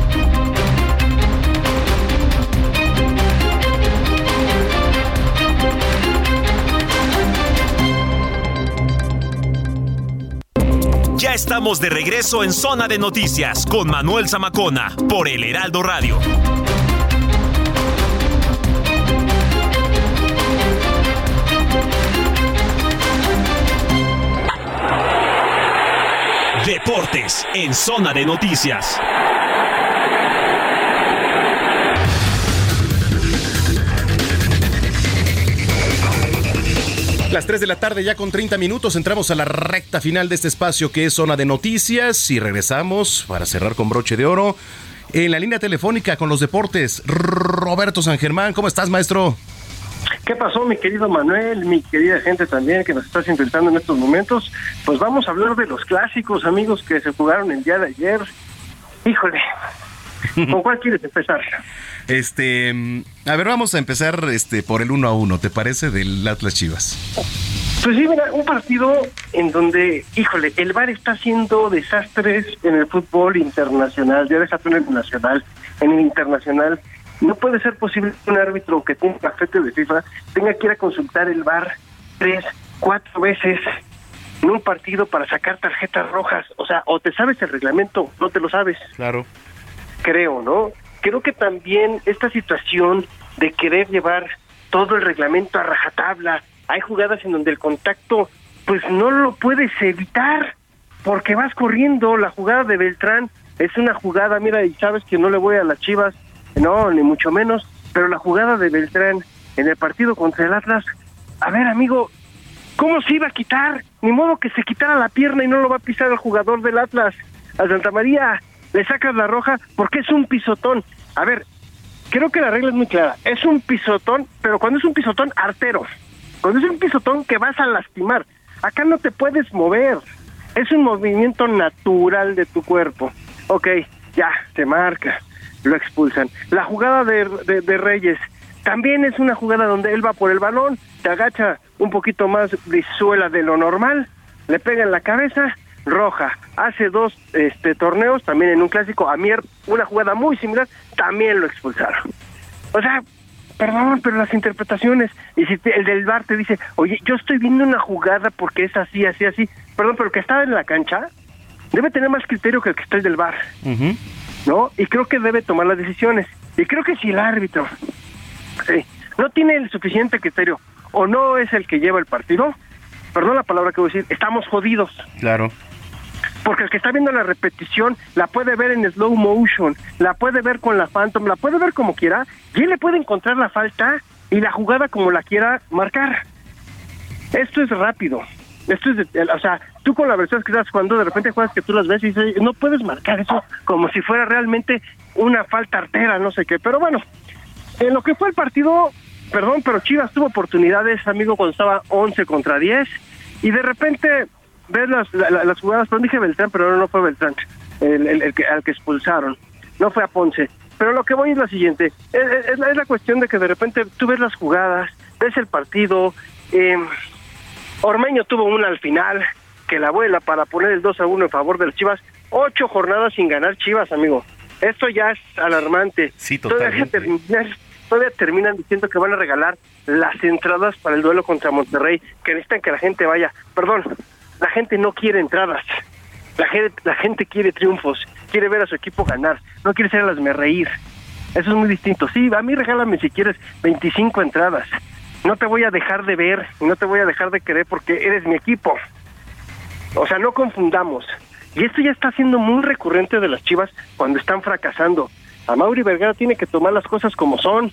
Estamos de regreso en Zona de Noticias con Manuel Zamacona por el Heraldo Radio. Deportes en Zona de Noticias. Las 3 de la tarde ya con 30 minutos entramos a la recta final de este espacio que es zona de noticias y regresamos para cerrar con broche de oro en la línea telefónica con los deportes. Roberto San Germán, ¿cómo estás maestro? ¿Qué pasó, mi querido Manuel, mi querida gente también que nos está intentando en estos momentos? Pues vamos a hablar de los clásicos, amigos, que se jugaron el día de ayer. Híjole, ¿con cuál quieres empezar? Este, a ver, vamos a empezar este por el uno a uno, ¿te parece? Del Atlas Chivas. Pues sí, mira, un partido en donde, híjole, el VAR está haciendo desastres en el fútbol internacional, ya desató en el nacional, en el internacional. No puede ser posible que un árbitro que tiene cafete de FIFA tenga que ir a consultar el VAR tres, cuatro veces en un partido para sacar tarjetas rojas. O sea, o te sabes el reglamento, no te lo sabes. Claro. Creo, ¿no? creo que también esta situación de querer llevar todo el reglamento a rajatabla, hay jugadas en donde el contacto pues no lo puedes evitar porque vas corriendo, la jugada de Beltrán es una jugada, mira, y sabes que no le voy a las Chivas, no, ni mucho menos, pero la jugada de Beltrán en el partido contra el Atlas, a ver, amigo, ¿cómo se iba a quitar? Ni modo que se quitara la pierna y no lo va a pisar el jugador del Atlas, a Santa María, le sacas la roja porque es un pisotón. A ver, creo que la regla es muy clara. Es un pisotón, pero cuando es un pisotón artero, cuando es un pisotón que vas a lastimar, acá no te puedes mover. Es un movimiento natural de tu cuerpo. Ok, ya, te marca, lo expulsan. La jugada de, de- Reyes también es una jugada donde él va por el balón, te agacha un poquito más de suela de lo normal, le pega en la cabeza, roja. Hace dos este, torneos, también en un clásico, a Mier, una jugada muy similar, también lo expulsaron. O sea, perdón, pero las interpretaciones, y si te- el del bar te dice, oye, yo estoy viendo una jugada porque es así, así, así, perdón, pero el que estaba en la cancha debe tener más criterio que el que está el del bar, ¿no? Y creo que debe tomar las decisiones. Y creo que si el árbitro no tiene el suficiente criterio o no es el que lleva el partido, perdón la palabra que voy a decir, estamos jodidos. Claro. Porque el que está viendo la repetición la puede ver en slow motion, la puede ver con la Phantom, la puede ver como quiera, y él le puede encontrar la falta y la jugada como la quiera marcar. Esto es rápido. Esto es, de- o sea, tú con la versión que estás jugando, de repente juegas que tú las ves y dices, no puedes marcar eso como si fuera realmente una falta artera, no sé qué. Pero bueno, en lo que fue el partido, perdón, pero Chivas tuvo oportunidades, amigo, cuando estaba 11 contra 10, y de repente ves las, la- la- las jugadas, perdón, dije Beltrán, pero no, no fue Beltrán, el, el- el que, al que expulsaron, no fue a Ponce. Pero lo que voy es lo siguiente, es, es- es la, es la cuestión de que de repente tú ves las jugadas, ves el partido, eh, Ormeño tuvo una al final, que la vuela para poner el 2 a 1 en favor de las Chivas, ocho jornadas sin ganar Chivas, amigo. Esto ya es alarmante. Sí, Todavía, totalmente. terminan, todavía terminan diciendo que van a regalar las entradas para el duelo contra Monterrey, que necesitan que la gente vaya. Perdón, la gente no quiere entradas. La gente, la gente quiere triunfos, quiere ver a su equipo ganar, no quiere ser a las me reír. Eso es muy distinto. Sí, a mí regálame si quieres 25 entradas. No te voy a dejar de ver y no te voy a dejar de querer porque eres mi equipo. O sea, no confundamos. Y esto ya está siendo muy recurrente de las Chivas cuando están fracasando. A Mauri Vergara tiene que tomar las cosas como son.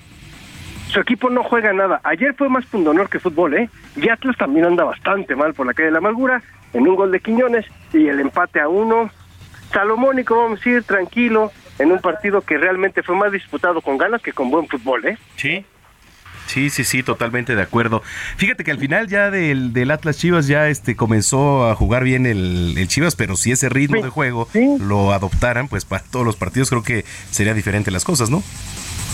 Su equipo no juega nada. Ayer fue más pundonor que fútbol, ¿eh? Y Atlas también anda bastante mal por la calle de la amargura, en un gol de Quiñones y el empate a uno. Salomónico, vamos a decir, tranquilo, en un partido que realmente fue más disputado con ganas que con buen fútbol, ¿eh? Sí. Sí, sí, sí, totalmente de acuerdo. Fíjate que al final ya del, del Atlas Chivas ya este comenzó a jugar bien el, el Chivas, pero si ese ritmo de juego lo adoptaran, pues para todos los partidos creo que sería diferente las cosas, ¿no?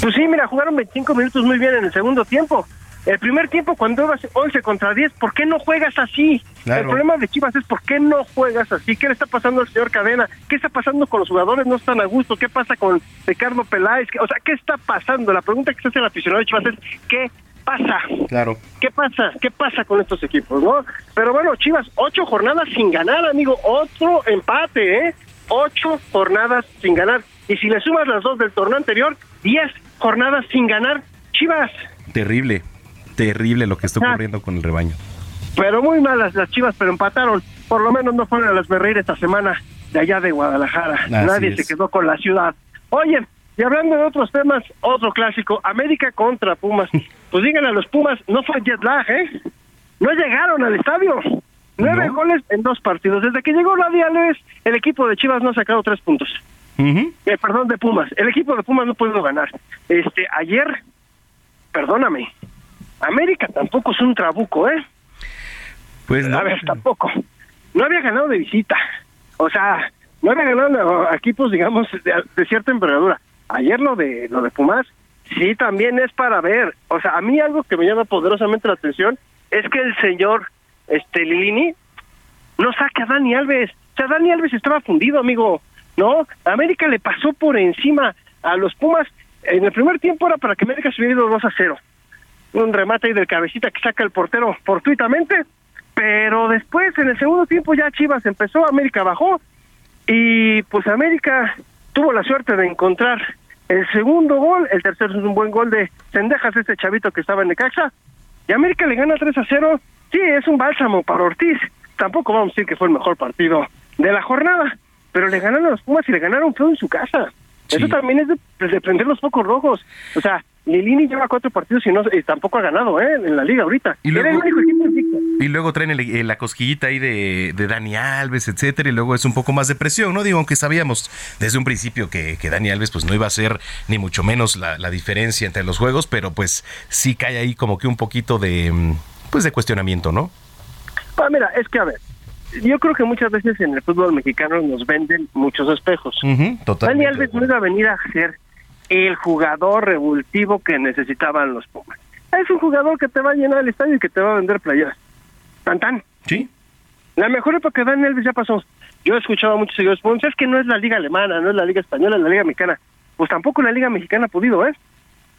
Pues sí, mira, jugaron 25 minutos muy bien en el segundo tiempo. El primer tiempo, cuando ibas 11 contra 10, ¿por qué no juegas así? Claro. El problema de Chivas es ¿por qué no juegas así? ¿Qué le está pasando al señor Cadena? ¿Qué está pasando con los jugadores? ¿No están a gusto? ¿Qué pasa con Ricardo Peláez? O sea, ¿qué está pasando? La pregunta que se hace el aficionado de Chivas es ¿qué pasa? Claro. ¿Qué pasa? ¿Qué pasa con estos equipos, no? Pero bueno, Chivas, ocho jornadas sin ganar, amigo. Otro empate, ¿eh? Ocho jornadas sin ganar. Y si le sumas las dos del torneo anterior, diez jornadas sin ganar. Chivas, Terrible, terrible lo que está Ah. ocurriendo con el rebaño. pero muy malas las Chivas, pero empataron. Por lo menos no fueron a las berreír esta semana de allá de Guadalajara. Así Nadie es. se quedó con la ciudad. Oye, y hablando de otros temas, otro clásico, América contra Pumas. Pues díganle a los Pumas, no fue jet lag, ¿eh? No llegaron al estadio. Nueve goles en dos partidos. Desde que llegó Nadie Alves, el equipo de Chivas no ha sacado tres puntos. Eh, perdón, de Pumas. El equipo de Pumas no pudo ganar. Este, ayer, perdóname, América tampoco es un trabuco, ¿eh? Pues A ver, tampoco. No había ganado de visita. O sea, no había ganado a equipos, digamos, de, de cierta envergadura. Ayer lo de lo de Pumas, sí, también es para ver. O sea, a mí algo que me llama poderosamente la atención es que el señor este Lilini no saca a Dani Alves. O sea, Dani Alves estaba fundido, amigo. ¿No? América le pasó por encima a los Pumas. En el primer tiempo era para que América se hubiera ido 2 a 0 un remate ahí del cabecita que saca el portero fortuitamente, pero después en el segundo tiempo ya Chivas empezó, América bajó y pues América tuvo la suerte de encontrar el segundo gol, el tercero es un buen gol de Sendejas, este chavito que estaba en Necaxa, y América le gana 3 a 0, sí, es un bálsamo para Ortiz, tampoco vamos a decir que fue el mejor partido de la jornada, pero le ganaron a los Pumas y le ganaron feo en su casa. Eso también es de, de prender los focos rojos. O sea, Lilini lleva cuatro partidos y no y tampoco ha ganado ¿eh? en la liga ahorita. Y luego-. Y luego traen el- el- la cosquillita ahí de, de Dani Alves, etcétera, y luego es un poco más de presión, ¿no? Digo, aunque sabíamos desde un principio que, que Dani Alves pues no iba a ser ni mucho menos la, la diferencia entre los juegos, pero pues sí cae ahí como que un poquito de mm, pues de cuestionamiento, ¿no? Ah, mira, es que a ver, yo creo que muchas veces en el fútbol mexicano nos venden muchos espejos. Dani totalmente Alves no iba a venir a ser el jugador revulsivo que necesitaban los Pumas. Es un jugador que te va a llenar el estadio y que te va a vender playeras. Tan tan. Sí. La mejor época de Dani Alves ya pasó. Yo he escuchado a muchos seguidores, pues es que no es la liga alemana, no es la liga española, es la liga mexicana. Pues tampoco la liga mexicana ha podido, ¿eh?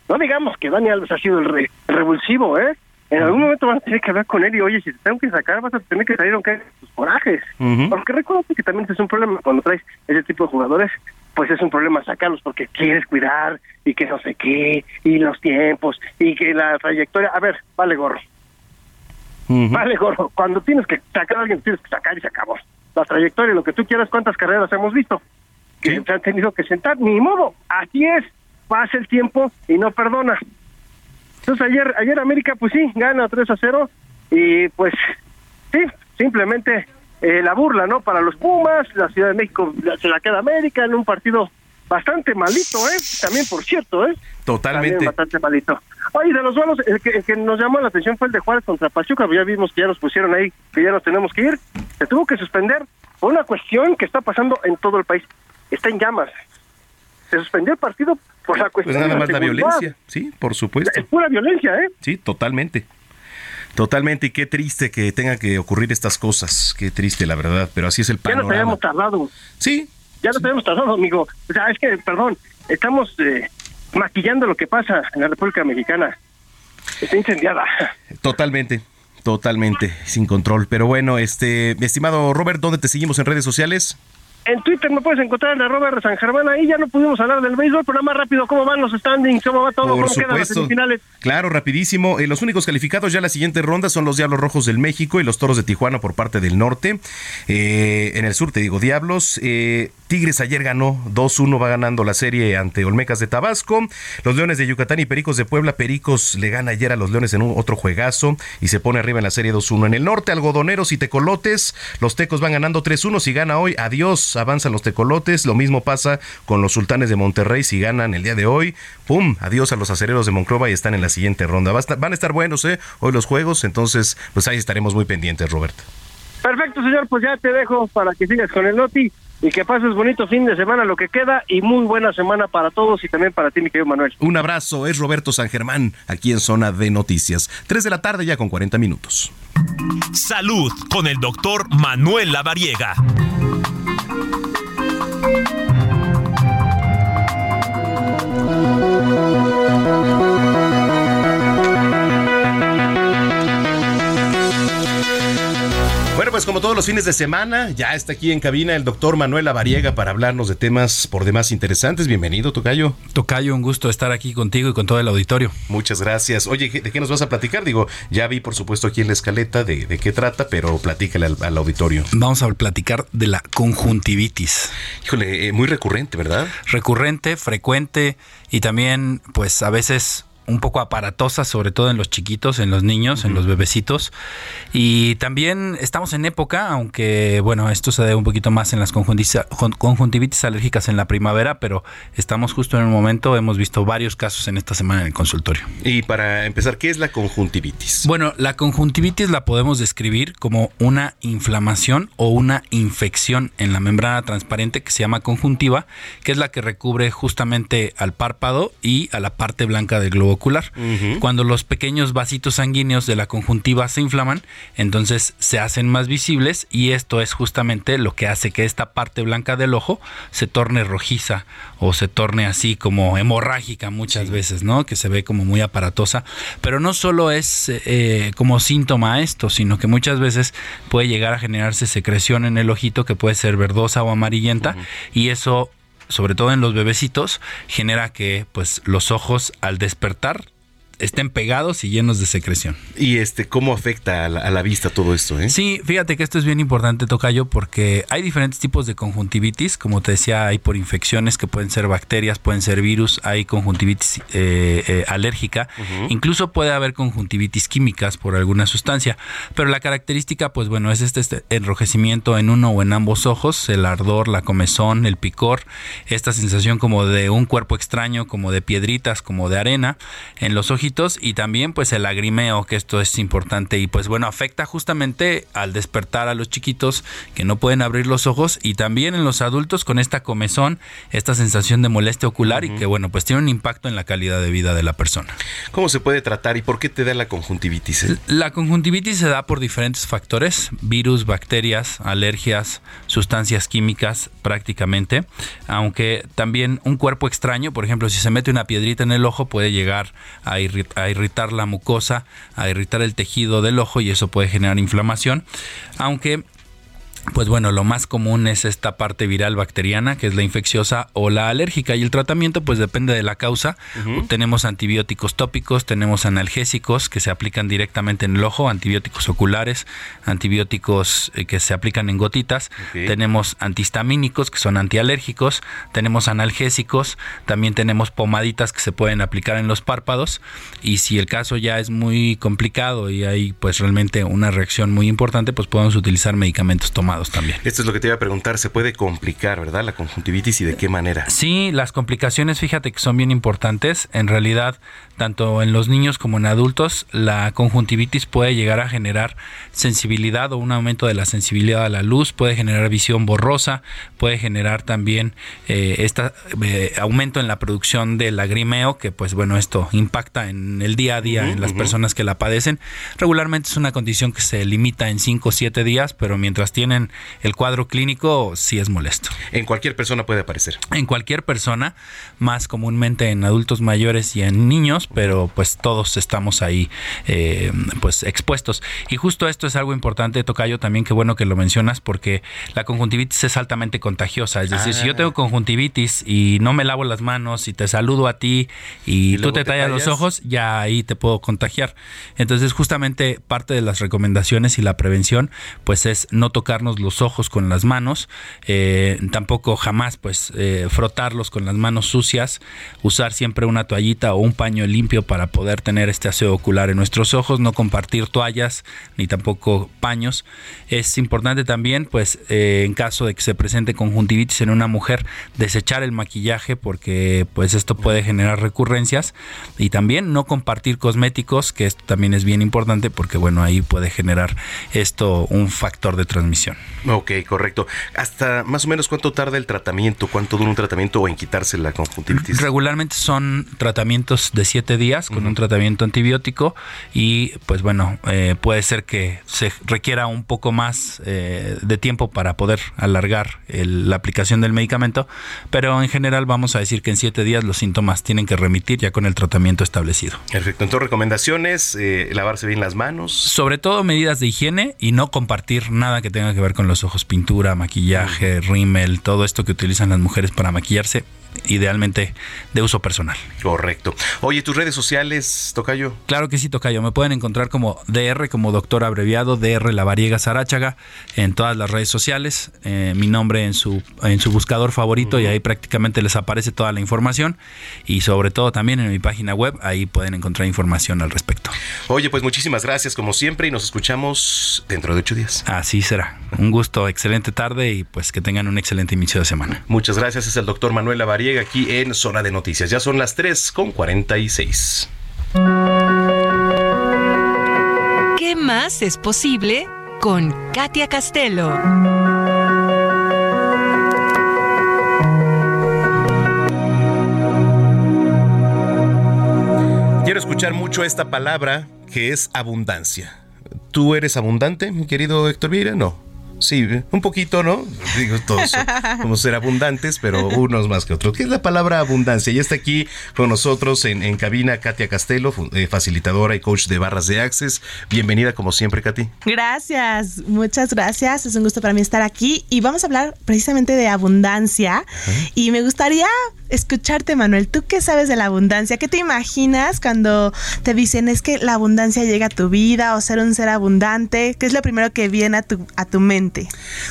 No digamos que Dani Alves ha sido el re- revulsivo, ¿eh? En algún momento van a tener que hablar con él y, oye, si te tengo que sacar, vas a tener que salir aunque tus corajes. Porque recuerda que también es un problema cuando traes ese tipo de jugadores, pues es un problema sacarlos porque quieres cuidar y que no sé qué, y los tiempos, y que la trayectoria. A ver, vale gorro. Vale gorro. Cuando tienes que sacar a alguien, tienes que sacar y se acabó. La trayectoria, lo que tú quieras, cuántas carreras hemos visto que se han tenido que sentar. Ni modo, así es. Pasa el tiempo y no perdona. Entonces ayer, ayer América pues sí, gana 3 a 0 y pues sí, simplemente eh, la burla, ¿no? Para los Pumas, la Ciudad de México se la queda América en un partido bastante malito, ¿eh? También, por cierto, ¿eh? Totalmente. También bastante malito. Oye, de los duelos, el que, el que nos llamó la atención fue el de Juárez contra Pachuca, pues ya vimos que ya nos pusieron ahí, que ya nos tenemos que ir. Se tuvo que suspender por una cuestión que está pasando en todo el país. Está en llamas. Se suspendió el partido por la Pues cuestión nada de más la seguridad. violencia, sí, por supuesto. Es pura violencia, ¿eh? Sí, totalmente. Totalmente, y qué triste que tenga que ocurrir estas cosas. Qué triste, la verdad, pero así es el Ya nos panorama. habíamos tardado. Sí. Ya nos habíamos tardado, amigo. O sea, es que, perdón, estamos eh, maquillando lo que pasa en la República Mexicana. Está incendiada. Totalmente, totalmente, sin control. Pero bueno, este, mi estimado Robert, ¿dónde te seguimos en redes sociales? En Twitter me puedes encontrar en arroba de San Germán. Ahí ya no pudimos hablar del béisbol, pero nada más rápido, ¿cómo van los standings? ¿Cómo va todo? Por ¿Cómo quedan las supuesto. semifinales? Claro, rapidísimo. Eh, los únicos calificados ya a la siguiente ronda son los Diablos Rojos del México y los Toros de Tijuana por parte del norte. Eh, en el sur, te digo, Diablos. eh, Tigres ayer ganó 2-1, va ganando la serie ante Olmecas de Tabasco. Los Leones de Yucatán y Pericos de Puebla. Pericos le gana ayer a los Leones en un otro juegazo y se pone arriba en la serie 2-1. En el norte, Algodoneros y Tecolotes. Los Tecos van ganando 3-1. Si gana hoy, adiós, avanzan los Tecolotes. Lo mismo pasa con los Sultanes de Monterrey. Si ganan el día de hoy, pum, adiós a los acereros de Monclova y están en la siguiente ronda. Va a estar- van a estar buenos, ¿eh? Hoy los juegos, entonces, pues ahí estaremos muy pendientes, Robert. Perfecto, señor, pues ya te dejo para que sigas con el Noti y que pases bonito fin de semana lo que queda y muy buena semana para todos y también para ti, mi querido Manuel. Un abrazo, es Roberto San Germán, aquí en Zona de Noticias. 3 de la tarde ya con 40 minutos. Salud con el doctor Manuel Lavariega. Bueno, pues como todos los fines de semana, ya está aquí en cabina el doctor Manuel Lavariega para hablarnos de temas por demás interesantes. Bienvenido, Tocayo. Tocayo, un gusto estar aquí contigo y con todo el auditorio. Muchas gracias. Oye, ¿de qué nos vas a platicar? Digo, ya vi por supuesto aquí en la escaleta de, de qué trata, pero platícale al, al auditorio. Vamos a platicar de la conjuntivitis. Híjole, eh, muy recurrente, ¿verdad? Recurrente, frecuente y también, pues a veces un poco aparatosa, sobre todo en los chiquitos, en los niños, en los bebecitos. Y también estamos en época, aunque bueno, esto se debe un poquito más en las conjuntivitis, conjuntivitis alérgicas en la primavera, pero estamos justo en un momento, hemos visto varios casos en esta semana en el consultorio. Y para empezar, ¿qué es la conjuntivitis? Bueno, la conjuntivitis la podemos describir como una inflamación o una infección en la membrana transparente que se llama conjuntiva, que es la que recubre justamente al párpado y a la parte blanca del globo ocular. Cuando los pequeños vasitos sanguíneos de la conjuntiva se inflaman, entonces se hacen más visibles y esto es justamente lo que hace que esta parte blanca del ojo se torne rojiza o se torne así como hemorrágica muchas veces, ¿no? Que se ve como muy aparatosa. Pero no solo es eh, como síntoma esto, sino que muchas veces puede llegar a generarse secreción en el ojito que puede ser verdosa o amarillenta y eso sobre todo en los bebecitos, genera que pues los ojos al despertar estén pegados y llenos de secreción. ¿Y este cómo afecta a la, a la vista todo esto? Eh? Sí, fíjate que esto es bien importante, Tocayo, porque hay diferentes tipos de conjuntivitis. Como te decía, hay por infecciones que pueden ser bacterias, pueden ser virus, hay conjuntivitis eh, eh, alérgica, incluso puede haber conjuntivitis químicas por alguna sustancia. Pero la característica, pues bueno, es este, este enrojecimiento en uno o en ambos ojos, el ardor, la comezón, el picor, esta sensación como de un cuerpo extraño, como de piedritas, como de arena en los ojitos y también pues el lagrimeo, que esto es importante y pues bueno, afecta justamente al despertar a los chiquitos que no pueden abrir los ojos y también en los adultos con esta comezón, esta sensación de molestia ocular y que bueno, pues tiene un impacto en la calidad de vida de la persona. ¿Cómo se puede tratar y por qué te da la conjuntivitis? eh? La conjuntivitis se da por diferentes factores, virus, bacterias, alergias, sustancias químicas prácticamente, aunque también un cuerpo extraño, por ejemplo, si se mete una piedrita en el ojo puede llegar a, irri- a irritar la mucosa, a irritar el tejido del ojo y eso puede generar inflamación, aunque pues bueno, lo más común es esta parte viral bacteriana, que es la infecciosa o la alérgica. Y el tratamiento, pues depende de la causa. Tenemos antibióticos tópicos, tenemos analgésicos que se aplican directamente en el ojo, antibióticos oculares, antibióticos eh, que se aplican en gotitas. Tenemos antihistamínicos que son antialérgicos, tenemos analgésicos, también tenemos pomaditas que se pueden aplicar en los párpados. Y si el caso ya es muy complicado y hay pues realmente una reacción muy importante, pues podemos utilizar medicamentos tomados también. Esto es lo que te iba a preguntar, se puede complicar, ¿verdad? La conjuntivitis y de qué manera. Sí, las complicaciones, fíjate que son bien importantes. En realidad, tanto en los niños como en adultos, la conjuntivitis puede llegar a generar sensibilidad o un aumento de la sensibilidad a la luz, puede generar visión borrosa, puede generar también eh, este aumento en la producción de lagrimeo, que pues bueno, esto impacta en el día a día en las personas que la padecen. Regularmente es una condición que se limita en 5 o 7 días, pero mientras tienen el cuadro clínico, sí es molesto. En cualquier persona puede aparecer. En cualquier persona, más comúnmente en adultos mayores y en niños, pero pues todos estamos ahí eh, pues expuestos. Y justo esto es algo importante, Tocayo, también que bueno que lo mencionas, porque la conjuntivitis es altamente contagiosa. Es decir, si yo Ah. tengo conjuntivitis y no me lavo las manos y te saludo a ti y, tú te te tallas los tallas. ojos, ya ahí te puedo contagiar. Entonces, justamente parte de las recomendaciones y la prevención, pues es no tocarnos los ojos con las manos, eh, tampoco jamás, pues, eh, frotarlos con las manos sucias, usar siempre una toallita o un paño limpio para poder tener este aseo ocular en nuestros ojos, no compartir toallas ni tampoco paños. Es importante también, pues, eh, en caso de que se presente conjuntivitis en una mujer, desechar el maquillaje porque, pues, esto puede generar recurrencias y también no compartir cosméticos, que esto también es bien importante porque, bueno, ahí puede generar esto un factor de transmisión. Ok, correcto. ¿Hasta más o menos cuánto tarda el tratamiento? ¿Cuánto dura un tratamiento o en quitarse la conjuntivitis? Regularmente son tratamientos de 7 días con un tratamiento antibiótico y pues bueno, eh, puede ser que se requiera un poco más eh, de tiempo para poder alargar el- la aplicación del medicamento, pero en general vamos a decir que en 7 días los síntomas tienen que remitir ya con el tratamiento establecido. Perfecto. Entonces, recomendaciones, eh, lavarse bien las manos. Sobre todo medidas de higiene y no compartir nada que tenga que ver con los ojos, pintura, maquillaje, rímel, todo esto que utilizan las mujeres para maquillarse, idealmente de uso personal. Correcto. Oye, tus redes sociales, Tocayo. Claro que sí, Tocayo. Me pueden encontrar como DR, como doctor abreviado, DR Lavariega Saráchaga, en todas las redes sociales. eh, mi nombre en su, en su buscador favorito y ahí prácticamente les aparece toda la información. Y sobre todo también en mi página web, ahí pueden encontrar información al respecto. Oye, pues muchísimas gracias como siempre y nos escuchamos dentro de ocho días. Así será. Un gusto, excelente tarde y pues que tengan un excelente inicio de semana. Muchas gracias. Es el doctor Manuel Lavariega aquí en Zona de Noticias. Ya son las 3 con 46. ¿Qué más es posible con Katia Castelo? Quiero escuchar mucho esta palabra que es abundancia. ¿Tú eres abundante, mi querido Héctor Vieira? No. Sí, un poquito, ¿no? Digo, todos a ser abundantes, pero unos más que otros. ¿Qué es la palabra abundancia? Y está aquí con nosotros en, en cabina Katia Castelo, eh, facilitadora y coach de barras de Access. Bienvenida como siempre, Katy. Gracias, muchas gracias. Es un gusto para mí estar aquí y vamos a hablar precisamente de abundancia. Y me gustaría escucharte, Manuel. ¿Tú qué sabes de la abundancia? ¿Qué te imaginas cuando te dicen es que la abundancia llega a tu vida o ser un ser abundante? ¿Qué es lo primero que viene a tu, a tu mente?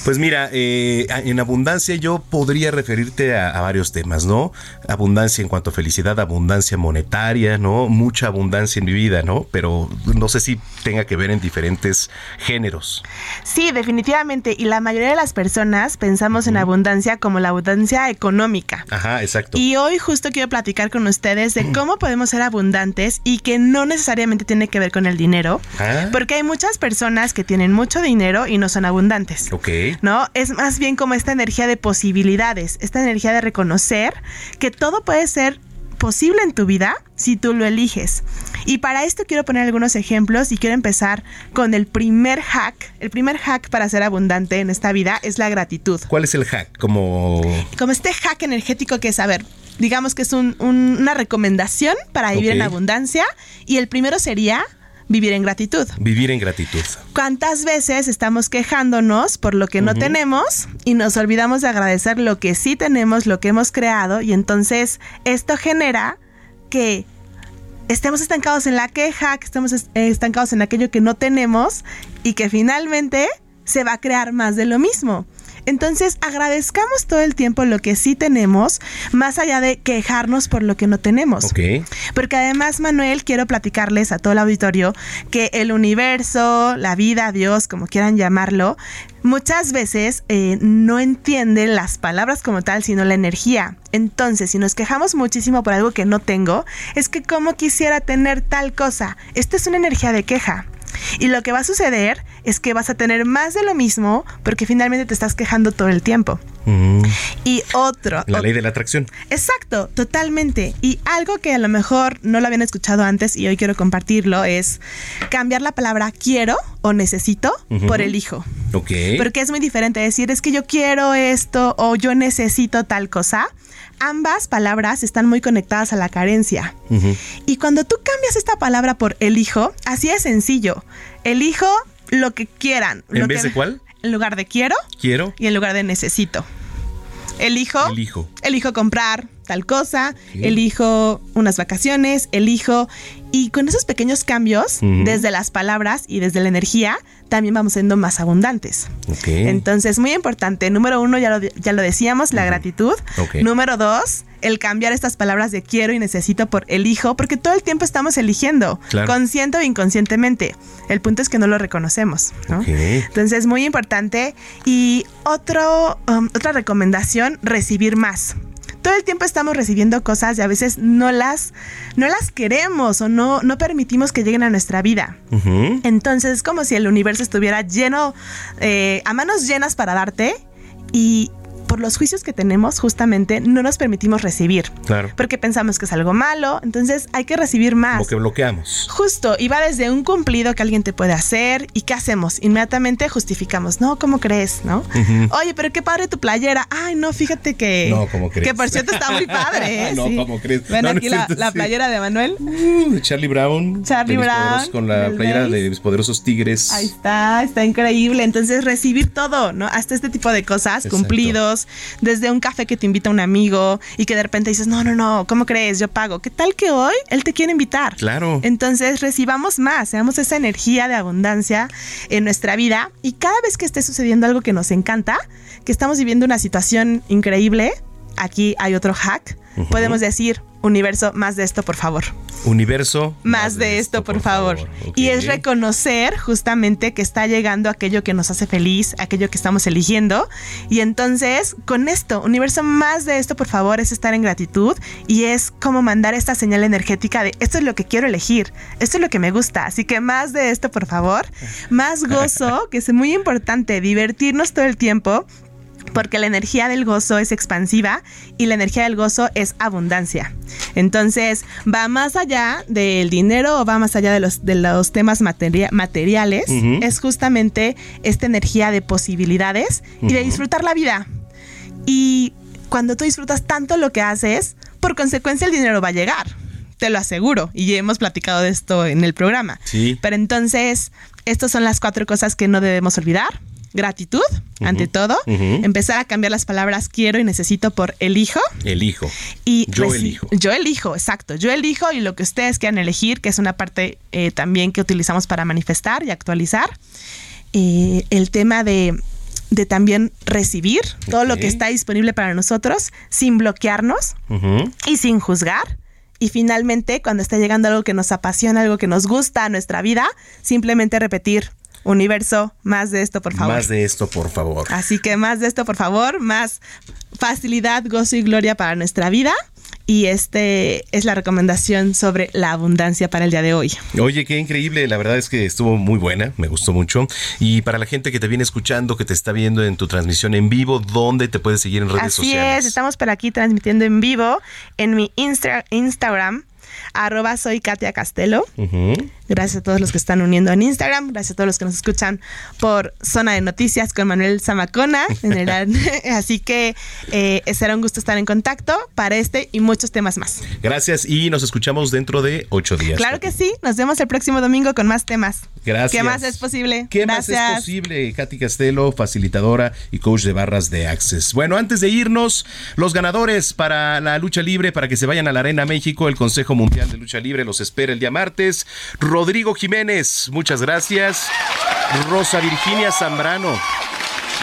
Pues mira, eh, en abundancia yo podría referirte a, a, varios temas, ¿no? Abundancia en cuanto a felicidad, abundancia monetaria, ¿no? Mucha abundancia en mi vida, ¿no? Pero no sé si tenga que ver en diferentes géneros. Sí, definitivamente. Y la mayoría de las personas pensamos en abundancia como la abundancia económica. Ajá, exacto. Y hoy justo quiero platicar con ustedes de cómo podemos ser abundantes y que no necesariamente tiene que ver con el dinero. Ah. Porque hay muchas personas que tienen mucho dinero y no son abundantes. Ok. ¿No? Es más bien como esta energía de posibilidades, esta energía de reconocer que todo puede ser posible en tu vida si tú lo eliges. Y para esto quiero poner algunos ejemplos y quiero empezar con el primer hack. El primer hack para ser abundante en esta vida es la gratitud. ¿Cuál es el hack? Como... Como este hack energético que es, a ver, digamos que es un, un, una recomendación para vivir en abundancia y el primero sería vivir en gratitud. Vivir en gratitud. ¿Cuántas veces estamos quejándonos por lo que no tenemos y nos olvidamos de agradecer lo que sí tenemos, lo que hemos creado y entonces esto genera que estemos estancados en la queja, que estemos es- eh, estancados en aquello que no tenemos y que finalmente se va a crear más de lo mismo. Entonces agradezcamos todo el tiempo lo que sí tenemos, más allá de quejarnos por lo que no tenemos. Porque además, Manuel, quiero platicarles a todo el auditorio que el universo, la vida, Dios, como quieran llamarlo, muchas veces eh, no entienden las palabras como tal, sino la energía. Entonces, si nos quejamos muchísimo por algo que no tengo, es que como quisiera tener tal cosa. Esta es una energía de queja. Y lo que va a suceder es que vas a tener más de lo mismo porque finalmente te estás quejando todo el tiempo. Mm, Y otro, La ley de la atracción. Exacto, totalmente. Y algo que a lo mejor no lo habían escuchado antes y hoy quiero compartirlo es cambiar la palabra quiero o necesito Ujú. por elijo. Ok. Porque es muy diferente decir es que yo quiero esto o yo necesito tal cosa. Ambas palabras están muy conectadas a la carencia. Y cuando tú cambias esta palabra por elijo, así es sencillo. Elijo lo que quieran. ¿En lo vez que- de cuál? En lugar de quiero Quiero. y en lugar de necesito. Elijo Elijo. elijo comprar tal cosa, Sí. elijo unas vacaciones, elijo y con esos pequeños cambios desde las palabras y desde la energía también vamos siendo más abundantes. Ok. Entonces, muy importante, número uno, ya lo, ya lo decíamos, la gratitud. Número dos, el cambiar estas palabras de quiero y necesito por elijo, porque todo el tiempo estamos eligiendo, Claro. consciente o inconscientemente. El punto es que no lo reconocemos. ¿no? Ok. Entonces, muy importante. Y otro, um, otra recomendación, recibir más. Todo el tiempo estamos recibiendo cosas y a veces no las, no las queremos o no, no permitimos que lleguen a nuestra vida. Entonces es como si el universo estuviera lleno, eh, a manos llenas para darte y por los juicios que tenemos justamente no nos permitimos recibir. Claro. Porque pensamos que es algo malo, entonces hay que recibir más. Como que bloqueamos. Justo, y va desde un cumplido que alguien te puede hacer y ¿qué hacemos? Inmediatamente justificamos, no, ¿cómo crees? ¿No? Oye, pero qué padre tu playera. Ay, no, fíjate que... No, ¿cómo crees? Que por cierto está muy padre, ¿eh? no, Sí. ¿cómo crees? Ven No, aquí la, playera de Manuel. Uh, Charlie Brown. Charlie Brown, Con la playera de mis poderosos tigres. Ahí está, está increíble. Entonces, recibir todo, ¿no? Hasta este tipo de cosas, Exacto. cumplidos, desde un café que te invita un amigo y que de repente dices, no, no, no, ¿cómo crees? Yo pago. ¿Qué tal que hoy él te quiere invitar? Claro. Entonces, recibamos más, seamos esa energía de abundancia en nuestra vida y cada vez que esté sucediendo algo que nos encanta, que estamos viviendo una situación increíble, aquí hay otro hack, podemos decir, universo, más de esto, por favor Universo. más de esto, por, favor. Y es reconocer justamente que está llegando aquello que nos hace feliz, aquello que estamos eligiendo. Y entonces, con esto, universo, más de esto, por favor, es estar en gratitud y es como mandar esta señal energética de esto es lo que quiero elegir, esto es lo que me gusta. Así que más de esto, por favor. Más gozo, que es muy importante, divertirnos todo el tiempo porque la energía del gozo es expansiva y la energía del gozo es abundancia. Entonces, va más allá del dinero o va más allá de los, de los temas materia- materiales. Es justamente esta energía de posibilidades y de disfrutar la vida. Y cuando tú disfrutas tanto lo que haces, por consecuencia el dinero va a llegar. Te lo aseguro. Y ya hemos platicado de esto en el programa. Sí. Pero entonces, estas son las cuatro cosas que no debemos olvidar. Gratitud, ante todo. Empezar a cambiar las palabras quiero y necesito por elijo. Elijo. Y Yo elijo. Yo elijo, exacto. Yo elijo y lo que ustedes quieran elegir, que es una parte eh, también que utilizamos para manifestar y actualizar. Eh, el tema de, de también recibir todo lo que está disponible para nosotros sin bloquearnos y sin juzgar. Y finalmente, cuando está llegando algo que nos apasiona, algo que nos gusta a nuestra vida, simplemente repetir, universo, más de esto, por favor. Más de esto, por favor. Así que más de esto, por favor, más facilidad, gozo y gloria para nuestra vida. Y este es la recomendación sobre la abundancia para el día de hoy. Oye, qué increíble, la verdad es que estuvo muy buena, me gustó mucho. Y para la gente que te viene escuchando, que te está viendo en tu transmisión en vivo, ¿dónde te puedes seguir en redes Así sociales? es, estamos por aquí transmitiendo en vivo en mi Insta- Instagram, arroba soy Katia Castelo. Gracias a todos los que están uniendo en Instagram. Gracias a todos los que nos escuchan por Zona de Noticias con Manuel Zamacona. en el- Así que eh, será un gusto estar en contacto para este y muchos temas más. Gracias y nos escuchamos dentro de ocho días. Claro que sí. Nos vemos el próximo domingo con más temas. Gracias. ¿Qué más es posible? ¿Qué más es posible? Katy Castelo, facilitadora y coach de barras de Access. Bueno, antes de irnos, los ganadores para la lucha libre, para que se vayan a la Arena México, el Consejo Mundial de Lucha Libre los espera el día martes. Rodrigo Jiménez, muchas gracias. Rosa Virginia Zambrano.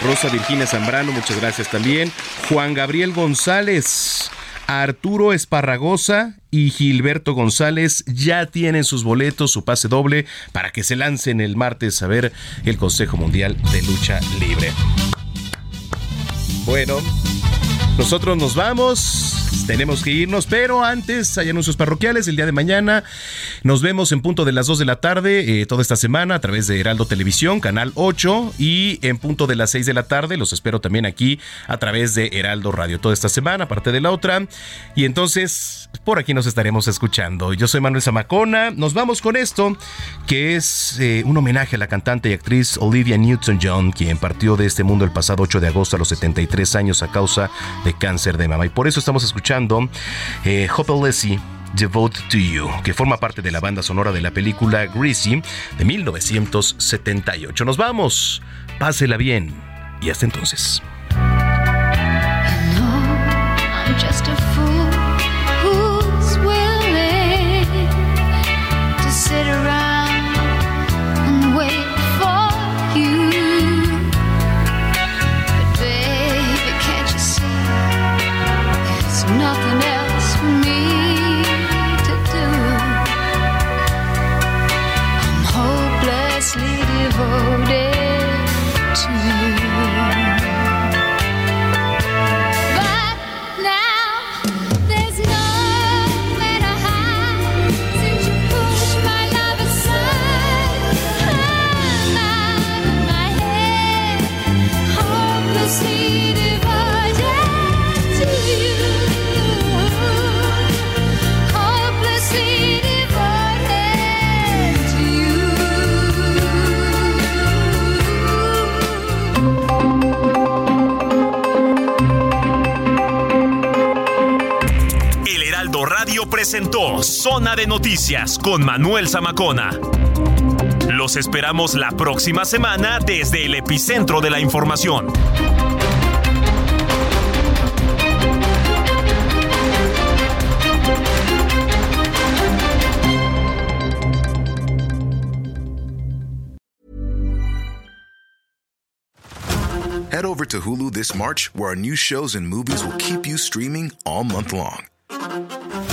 Rosa Virginia Zambrano, muchas gracias también. Juan Gabriel González. Arturo Esparragosa y Gilberto González ya tienen sus boletos, su pase doble, para que se lancen el martes a ver el Consejo Mundial de Lucha Libre. Bueno, nosotros nos vamos, tenemos que irnos, pero antes hay anuncios parroquiales. El día de mañana nos vemos en punto de las 2 de la tarde eh, toda esta semana a través de Heraldo Televisión, Canal 8, y en punto de las 6 de la tarde los espero también aquí a través de Heraldo Radio toda esta semana, aparte de la otra. Y entonces, por aquí nos estaremos escuchando. Yo soy Manuel Zamacona, nos vamos con esto, que es eh, un homenaje a la cantante y actriz Olivia Newton-John, quien partió de este mundo el pasado 8 de agosto a los 73 años a causa de cáncer de mama. Y por eso estamos escuchando eh, Hopelessly Devote to You, que forma parte de la banda sonora de la película Greasy de 1978. Nos vamos, pásela bien y hasta entonces. Presentó Zona de Noticias con Manuel Zamacona. Los esperamos la próxima semana desde el epicentro de la información. Head over to Hulu this March, where our new shows and movies will keep you streaming all month long.